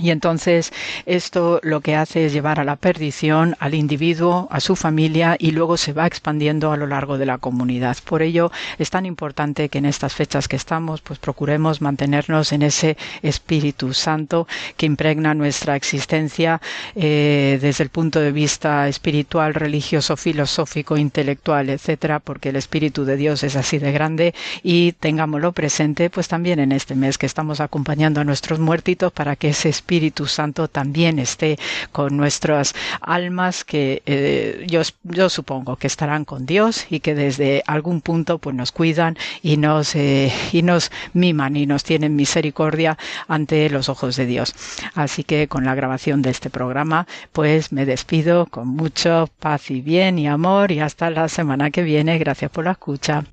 y entonces esto lo que hace es llevar a la perdición al individuo, a su familia y luego se va expandiendo a lo largo de la comunidad. Por ello es tan importante que en estas fechas que estamos pues procuremos mantenernos en ese Espíritu Santo que impregna nuestra existencia eh, desde el punto de vista espiritual, religioso, filosófico, intelectual, etcétera, porque el Espíritu de Dios es así de grande y tengámoslo presente pues también en este mes que estamos acompañando a nuestros muertitos para que ese Espíritu Santo también esté con nuestras almas que eh, yo, yo supongo que estarán con Dios y que desde algún punto pues nos cuidan y nos, eh, y nos miman y nos tienen misericordia ante los ojos de Dios. Así que con la grabación de este programa pues me despido con mucho paz y bien y amor y hasta la semana que viene. Gracias por la escucha.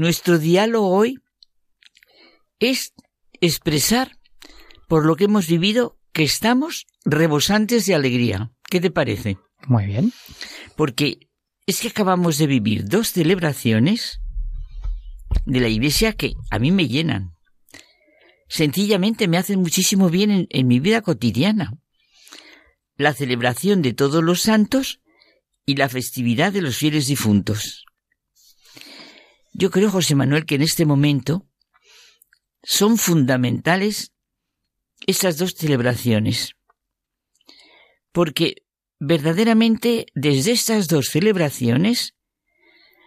Nuestro diálogo hoy es expresar por lo que hemos vivido que estamos rebosantes de alegría. ¿Qué te parece? Muy bien. Porque es que acabamos de vivir dos celebraciones de la iglesia que a mí me llenan. Sencillamente me hacen muchísimo bien en, mi vida cotidiana. La celebración de todos los santos y la festividad de los fieles difuntos. Yo creo, José Manuel, que en este momento son fundamentales estas dos celebraciones. Porque verdaderamente desde estas dos celebraciones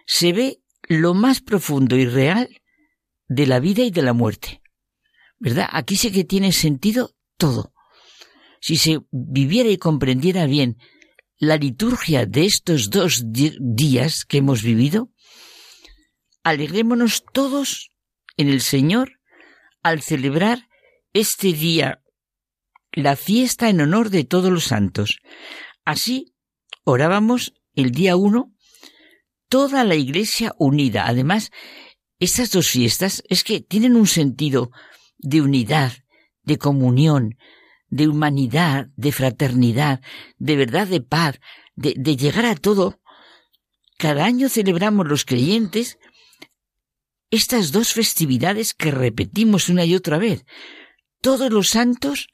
se ve lo más profundo y real de la vida y de la muerte. ¿Verdad? Aquí sí que tiene sentido todo. Si se viviera y comprendiera bien la liturgia de estos dos días que hemos vivido, alegrémonos todos en el Señor al celebrar este día, la fiesta en honor de todos los santos. Así orábamos el día uno, toda la iglesia unida. Además, estas dos fiestas es que tienen un sentido de unidad, de comunión, de humanidad, de fraternidad, de verdad, de paz, de, de llegar a todo. Cada año celebramos los creyentes estas dos festividades que repetimos una y otra vez, todos los santos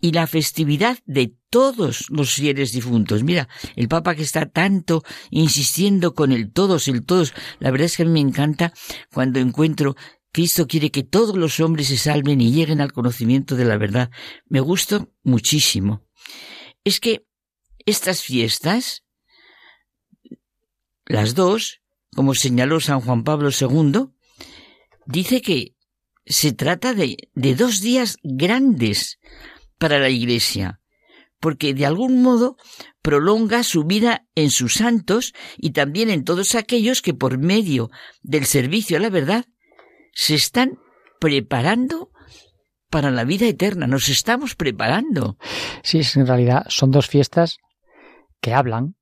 y la festividad de todos los fieles difuntos. Mira, el Papa que está tanto insistiendo con el todos, el todos, la verdad es que a mí me encanta cuando encuentro Cristo quiere que todos los hombres se salven y lleguen al conocimiento de la verdad. Me gusta muchísimo. Es que estas fiestas, las dos, como señaló San Juan Pablo II, dice que se trata de, de dos días grandes para la Iglesia, porque de algún modo prolonga su vida en sus santos y también en todos aquellos que por medio del servicio a la verdad se están preparando para la vida eterna, nos estamos preparando. Sí, en realidad son dos fiestas que hablan,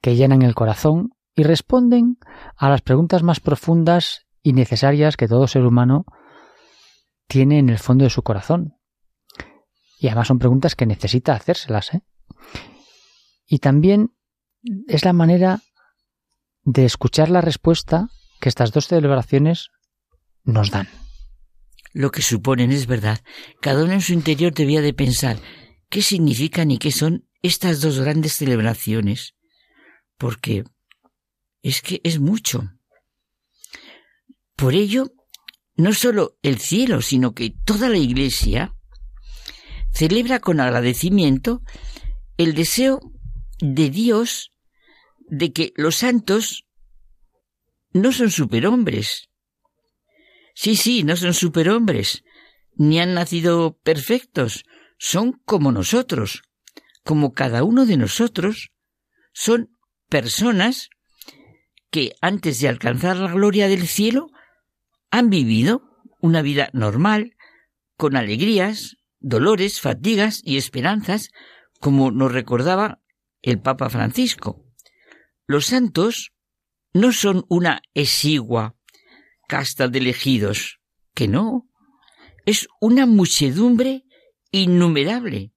que llenan el corazón y responden a las preguntas más profundas y necesarias que todo ser humano tiene en el fondo de su corazón. Y además son preguntas que necesita hacérselas. ¿eh? Y también es la manera de escuchar la respuesta que estas dos celebraciones nos dan. Lo que suponen es verdad. Cada uno en su interior debía de pensar qué significan y qué son estas dos grandes celebraciones. Porque es que es mucho. Por ello, no solo el cielo, sino que toda la Iglesia celebra con agradecimiento el deseo de Dios de que los santos no son superhombres. Sí, sí, no son superhombres, ni han nacido perfectos, son como nosotros, como cada uno de nosotros, son personas que antes de alcanzar la gloria del cielo han vivido una vida normal, con alegrías, dolores, fatigas y esperanzas, como nos recordaba el Papa Francisco. Los santos no son una exigua casta de elegidos, que no, es una muchedumbre innumerable,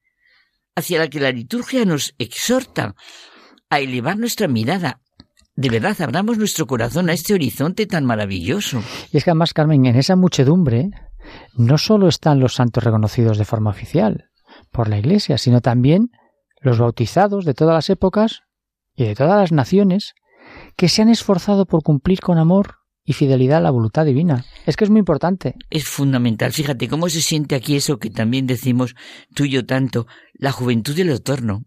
hacia la que la liturgia nos exhorta a elevar nuestra mirada de verdad abramos nuestro corazón a este horizonte tan maravilloso. Y es que además, Carmen, en esa muchedumbre no solo están los santos reconocidos de forma oficial por la Iglesia, sino también los bautizados de todas las épocas y de todas las naciones que se han esforzado por cumplir con amor y fidelidad la voluntad divina. Es que es muy importante. Es fundamental. Fíjate cómo se siente aquí eso que también decimos tú y yo tanto, la juventud del otorno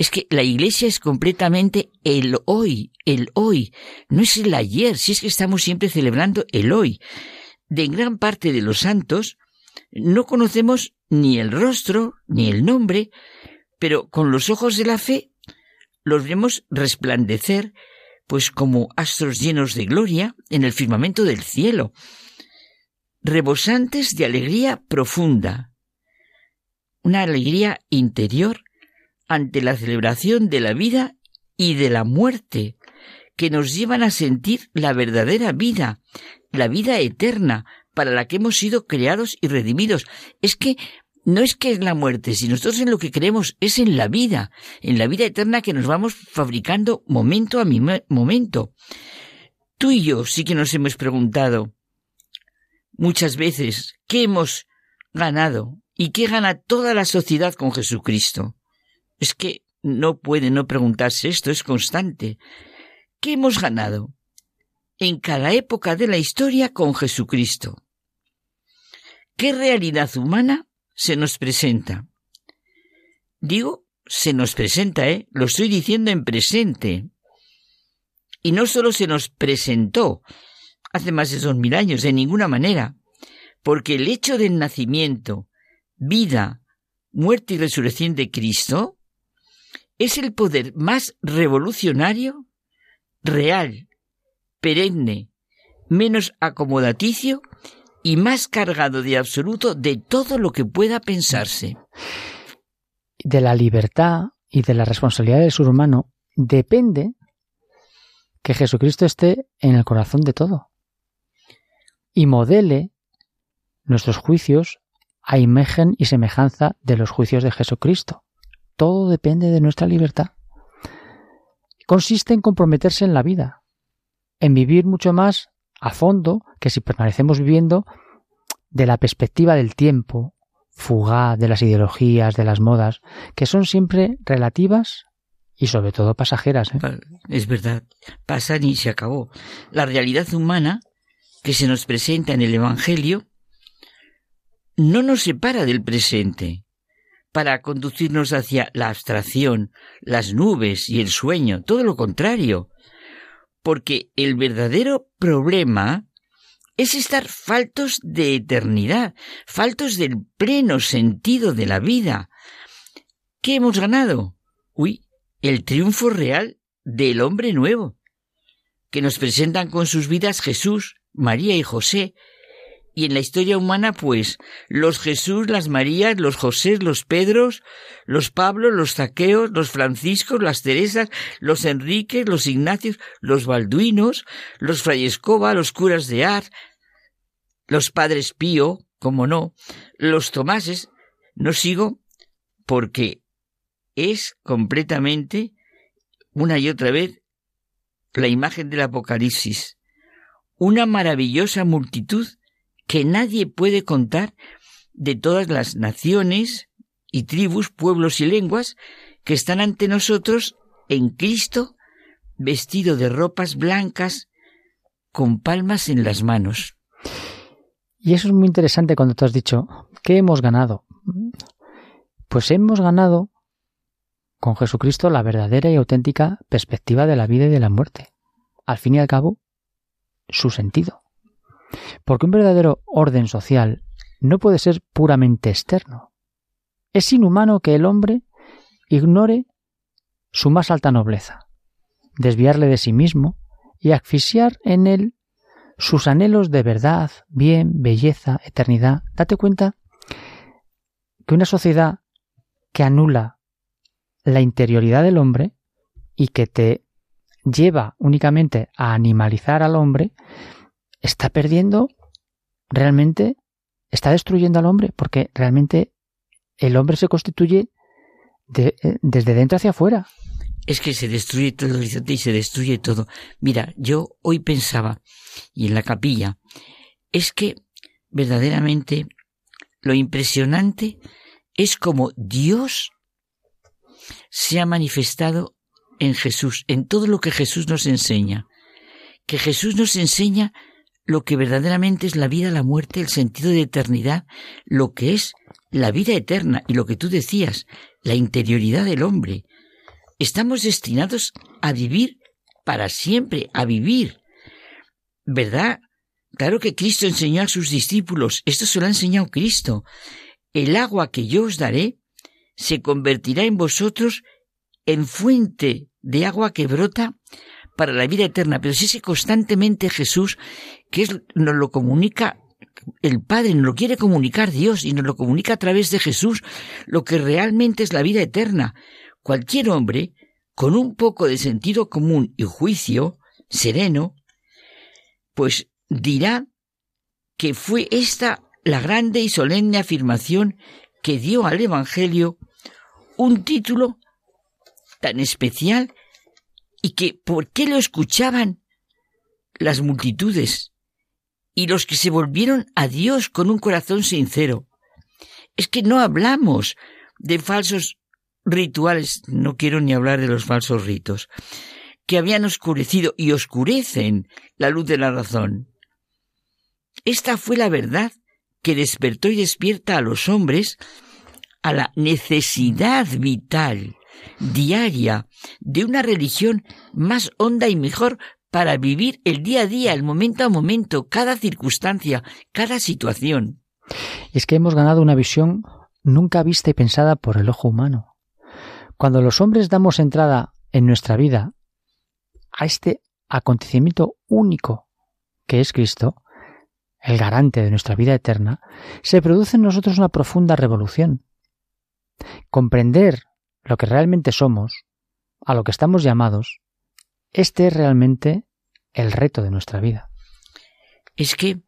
es que la iglesia es completamente el hoy, el hoy, no es el ayer, si es que estamos siempre celebrando el hoy. De gran parte de los santos no conocemos ni el rostro, ni el nombre, pero con los ojos de la fe los vemos resplandecer, pues como astros llenos de gloria en el firmamento del cielo, rebosantes de alegría profunda, una alegría interior ante la celebración de la vida y de la muerte, que nos llevan a sentir la verdadera vida, la vida eterna, para la que hemos sido creados y redimidos. Es que no es que es la muerte, si nosotros en lo que creemos es en la vida, en la vida eterna que nos vamos fabricando momento a momento. Tú y yo sí que nos hemos preguntado muchas veces qué hemos ganado y qué gana toda la sociedad con Jesucristo. Es que no puede no preguntarse esto, es constante. ¿Qué hemos ganado en cada época de la historia con Jesucristo? ¿Qué realidad humana se nos presenta? Digo, se nos presenta, ¿eh? Lo estoy diciendo en presente. Y no solo se nos presentó hace más de dos mil años, de ninguna manera, porque el hecho del nacimiento, vida, muerte y resurrección de Cristo es el poder más revolucionario, real, perenne, menos acomodaticio y más cargado de absoluto de todo lo que pueda pensarse. De la libertad y de la responsabilidad del ser humano depende que Jesucristo esté en el corazón de todo y modele nuestros juicios a imagen y semejanza de los juicios de Jesucristo. Todo depende de nuestra libertad. Consiste en comprometerse en la vida, en vivir mucho más a fondo que si permanecemos viviendo de la perspectiva del tiempo, fugaz, de las ideologías, de las modas, que son siempre relativas y sobre todo pasajeras. ¿eh? Es verdad, pasan y se acabó. La realidad humana que se nos presenta en el Evangelio no nos separa del presente para conducirnos hacia la abstracción, las nubes y el sueño, todo lo contrario, porque el verdadero problema es estar faltos de eternidad, faltos del pleno sentido de la vida. ¿Qué hemos ganado? Uy, el triunfo real del hombre nuevo, que nos presentan con sus vidas Jesús, María y José, y en la historia humana, pues, los Jesús, las Marías, los José, los Pedros, los Pablos, los Zaqueos, los Franciscos, las Teresas, los Enriques, los Ignacios, los Balduinos, los Fray Escoba, los curas de Ar, los Padres Pío, como no, los Tomases, no sigo porque es completamente, una y otra vez, la imagen del Apocalipsis. Una maravillosa multitud que nadie puede contar de todas las naciones y tribus, pueblos y lenguas que están ante nosotros en Cristo, vestido de ropas blancas, con palmas en las manos. Y eso es muy interesante cuando tú has dicho, ¿qué hemos ganado? Pues hemos ganado con Jesucristo la verdadera y auténtica perspectiva de la vida y de la muerte. Al fin y al cabo, su sentido. Porque un verdadero orden social no puede ser puramente externo. Es inhumano que el hombre ignore su más alta nobleza, desviarle de sí mismo y asfixiar en él sus anhelos de verdad, bien, belleza, eternidad. Date cuenta que una sociedad que anula la interioridad del hombre y que te lleva únicamente a animalizar al hombre, está perdiendo realmente, está destruyendo al hombre, porque realmente el hombre se constituye de, eh, desde dentro hacia afuera. Es que se destruye todo y se destruye todo. Mira, yo hoy pensaba, y en la capilla, es que verdaderamente lo impresionante es como Dios se ha manifestado en Jesús, en todo lo que Jesús nos enseña. Que Jesús nos enseña lo que verdaderamente es la vida, la muerte, el sentido de eternidad, lo que es la vida eterna y lo que tú decías, la interioridad del hombre. Estamos destinados a vivir para siempre, a vivir. ¿Verdad? Claro que Cristo enseñó a sus discípulos, esto se lo ha enseñado Cristo. El agua que yo os daré se convertirá en vosotros en fuente de agua que brota para la vida eterna. Pero si es constantemente Jesús, que nos lo comunica el Padre, nos lo quiere comunicar Dios y nos lo comunica a través de Jesús, lo que realmente es la vida eterna. Cualquier hombre, con un poco de sentido común y juicio, sereno, pues dirá que fue esta la grande y solemne afirmación que dio al Evangelio un título tan especial y que por qué lo escuchaban las multitudes y los que se volvieron a Dios con un corazón sincero. Es que no hablamos de falsos rituales, no quiero ni hablar de los falsos ritos, que habían oscurecido y oscurecen la luz de la razón. Esta fue la verdad que despertó y despierta a los hombres a la necesidad vital, diaria, de una religión más honda y mejor para vivir el día a día, el momento a momento, cada circunstancia, cada situación. Es que hemos ganado una visión nunca vista y pensada por el ojo humano. Cuando los hombres damos entrada en nuestra vida a este acontecimiento único que es Cristo, el garante de nuestra vida eterna, se produce en nosotros una profunda revolución. Comprender lo que realmente somos, a lo que estamos llamados, este es realmente el reto de nuestra vida. Es que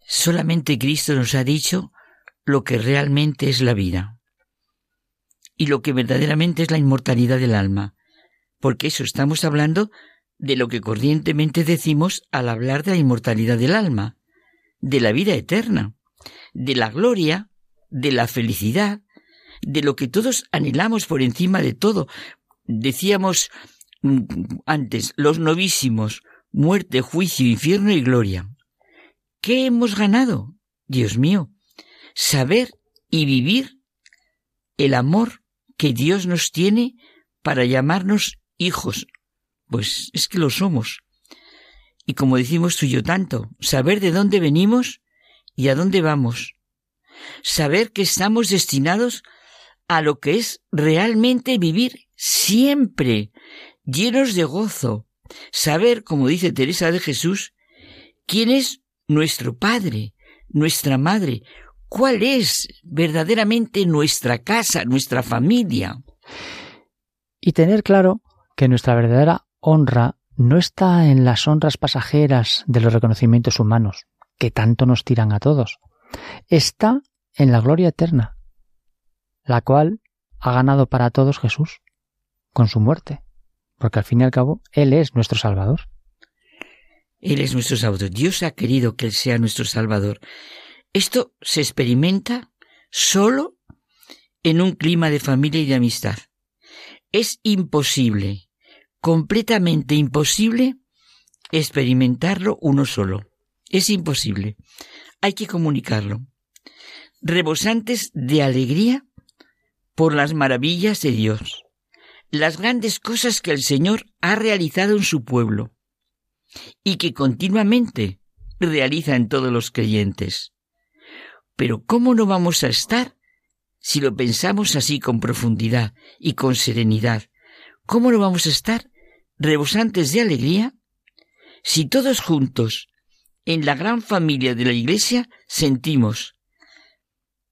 solamente Cristo nos ha dicho lo que realmente es la vida y lo que verdaderamente es la inmortalidad del alma, porque eso estamos hablando de lo que corrientemente decimos al hablar de la inmortalidad del alma, de la vida eterna, de la gloria, de la felicidad, de lo que todos anhelamos por encima de todo. Decíamos mm, antes, los novísimos, muerte, juicio, infierno y gloria. ¿Qué hemos ganado? Dios mío, saber y vivir el amor que Dios nos tiene para llamarnos hijos. Pues es que lo somos. Y como decimos tú y yo tanto, saber de dónde venimos y a dónde vamos. Saber que estamos destinados a lo que es realmente vivir siempre, llenos de gozo. Saber, como dice Teresa de Jesús, quién es nuestro Padre, nuestra Madre, cuál es verdaderamente nuestra casa, nuestra familia. Y tener claro que nuestra verdadera honra no está en las honras pasajeras de los reconocimientos humanos, que tanto nos tiran a todos. Está en la gloria eterna, la cual ha ganado para todos Jesús con su muerte, porque al fin y al cabo Él es nuestro Salvador. Él es nuestro Salvador. Dios ha querido que Él sea nuestro Salvador. Esto se experimenta solo en un clima de familia y de amistad. Es imposible, completamente imposible, experimentarlo uno solo. Es imposible. Hay que comunicarlo. Rebosantes de alegría por las maravillas de Dios, las grandes cosas que el Señor ha realizado en su pueblo y que continuamente realiza en todos los creyentes. Pero ¿cómo no vamos a estar si lo pensamos así con profundidad y con serenidad? ¿Cómo no vamos a estar rebosantes de alegría si todos juntos, en la gran familia de la Iglesia, sentimos,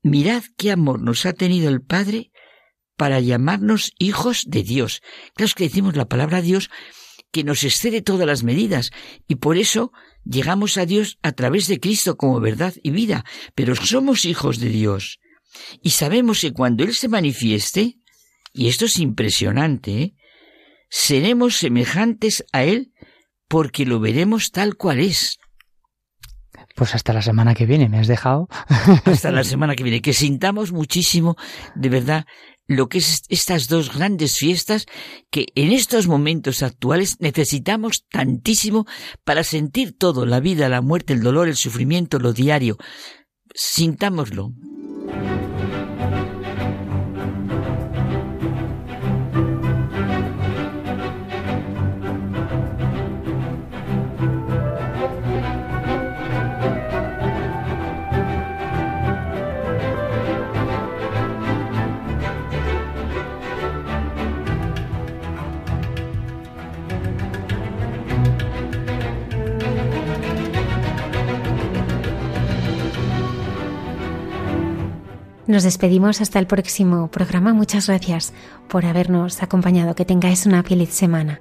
mirad qué amor nos ha tenido el Padre para llamarnos hijos de Dios. Claro que decimos la palabra Dios que nos excede todas las medidas y por eso llegamos a Dios a través de Cristo como verdad y vida, pero somos hijos de Dios y sabemos que cuando Él se manifieste, y esto es impresionante, ¿eh? seremos semejantes a Él porque lo veremos tal cual es. Pues hasta la semana que viene, me has dejado. Hasta la semana que viene, que sintamos muchísimo, de verdad, lo que es estas dos grandes fiestas que en estos momentos actuales necesitamos tantísimo para sentir todo, la vida, la muerte, el dolor, el sufrimiento, lo diario. Sintámoslo. Nos despedimos hasta el próximo programa. Muchas gracias por habernos acompañado. Que tengáis una feliz semana.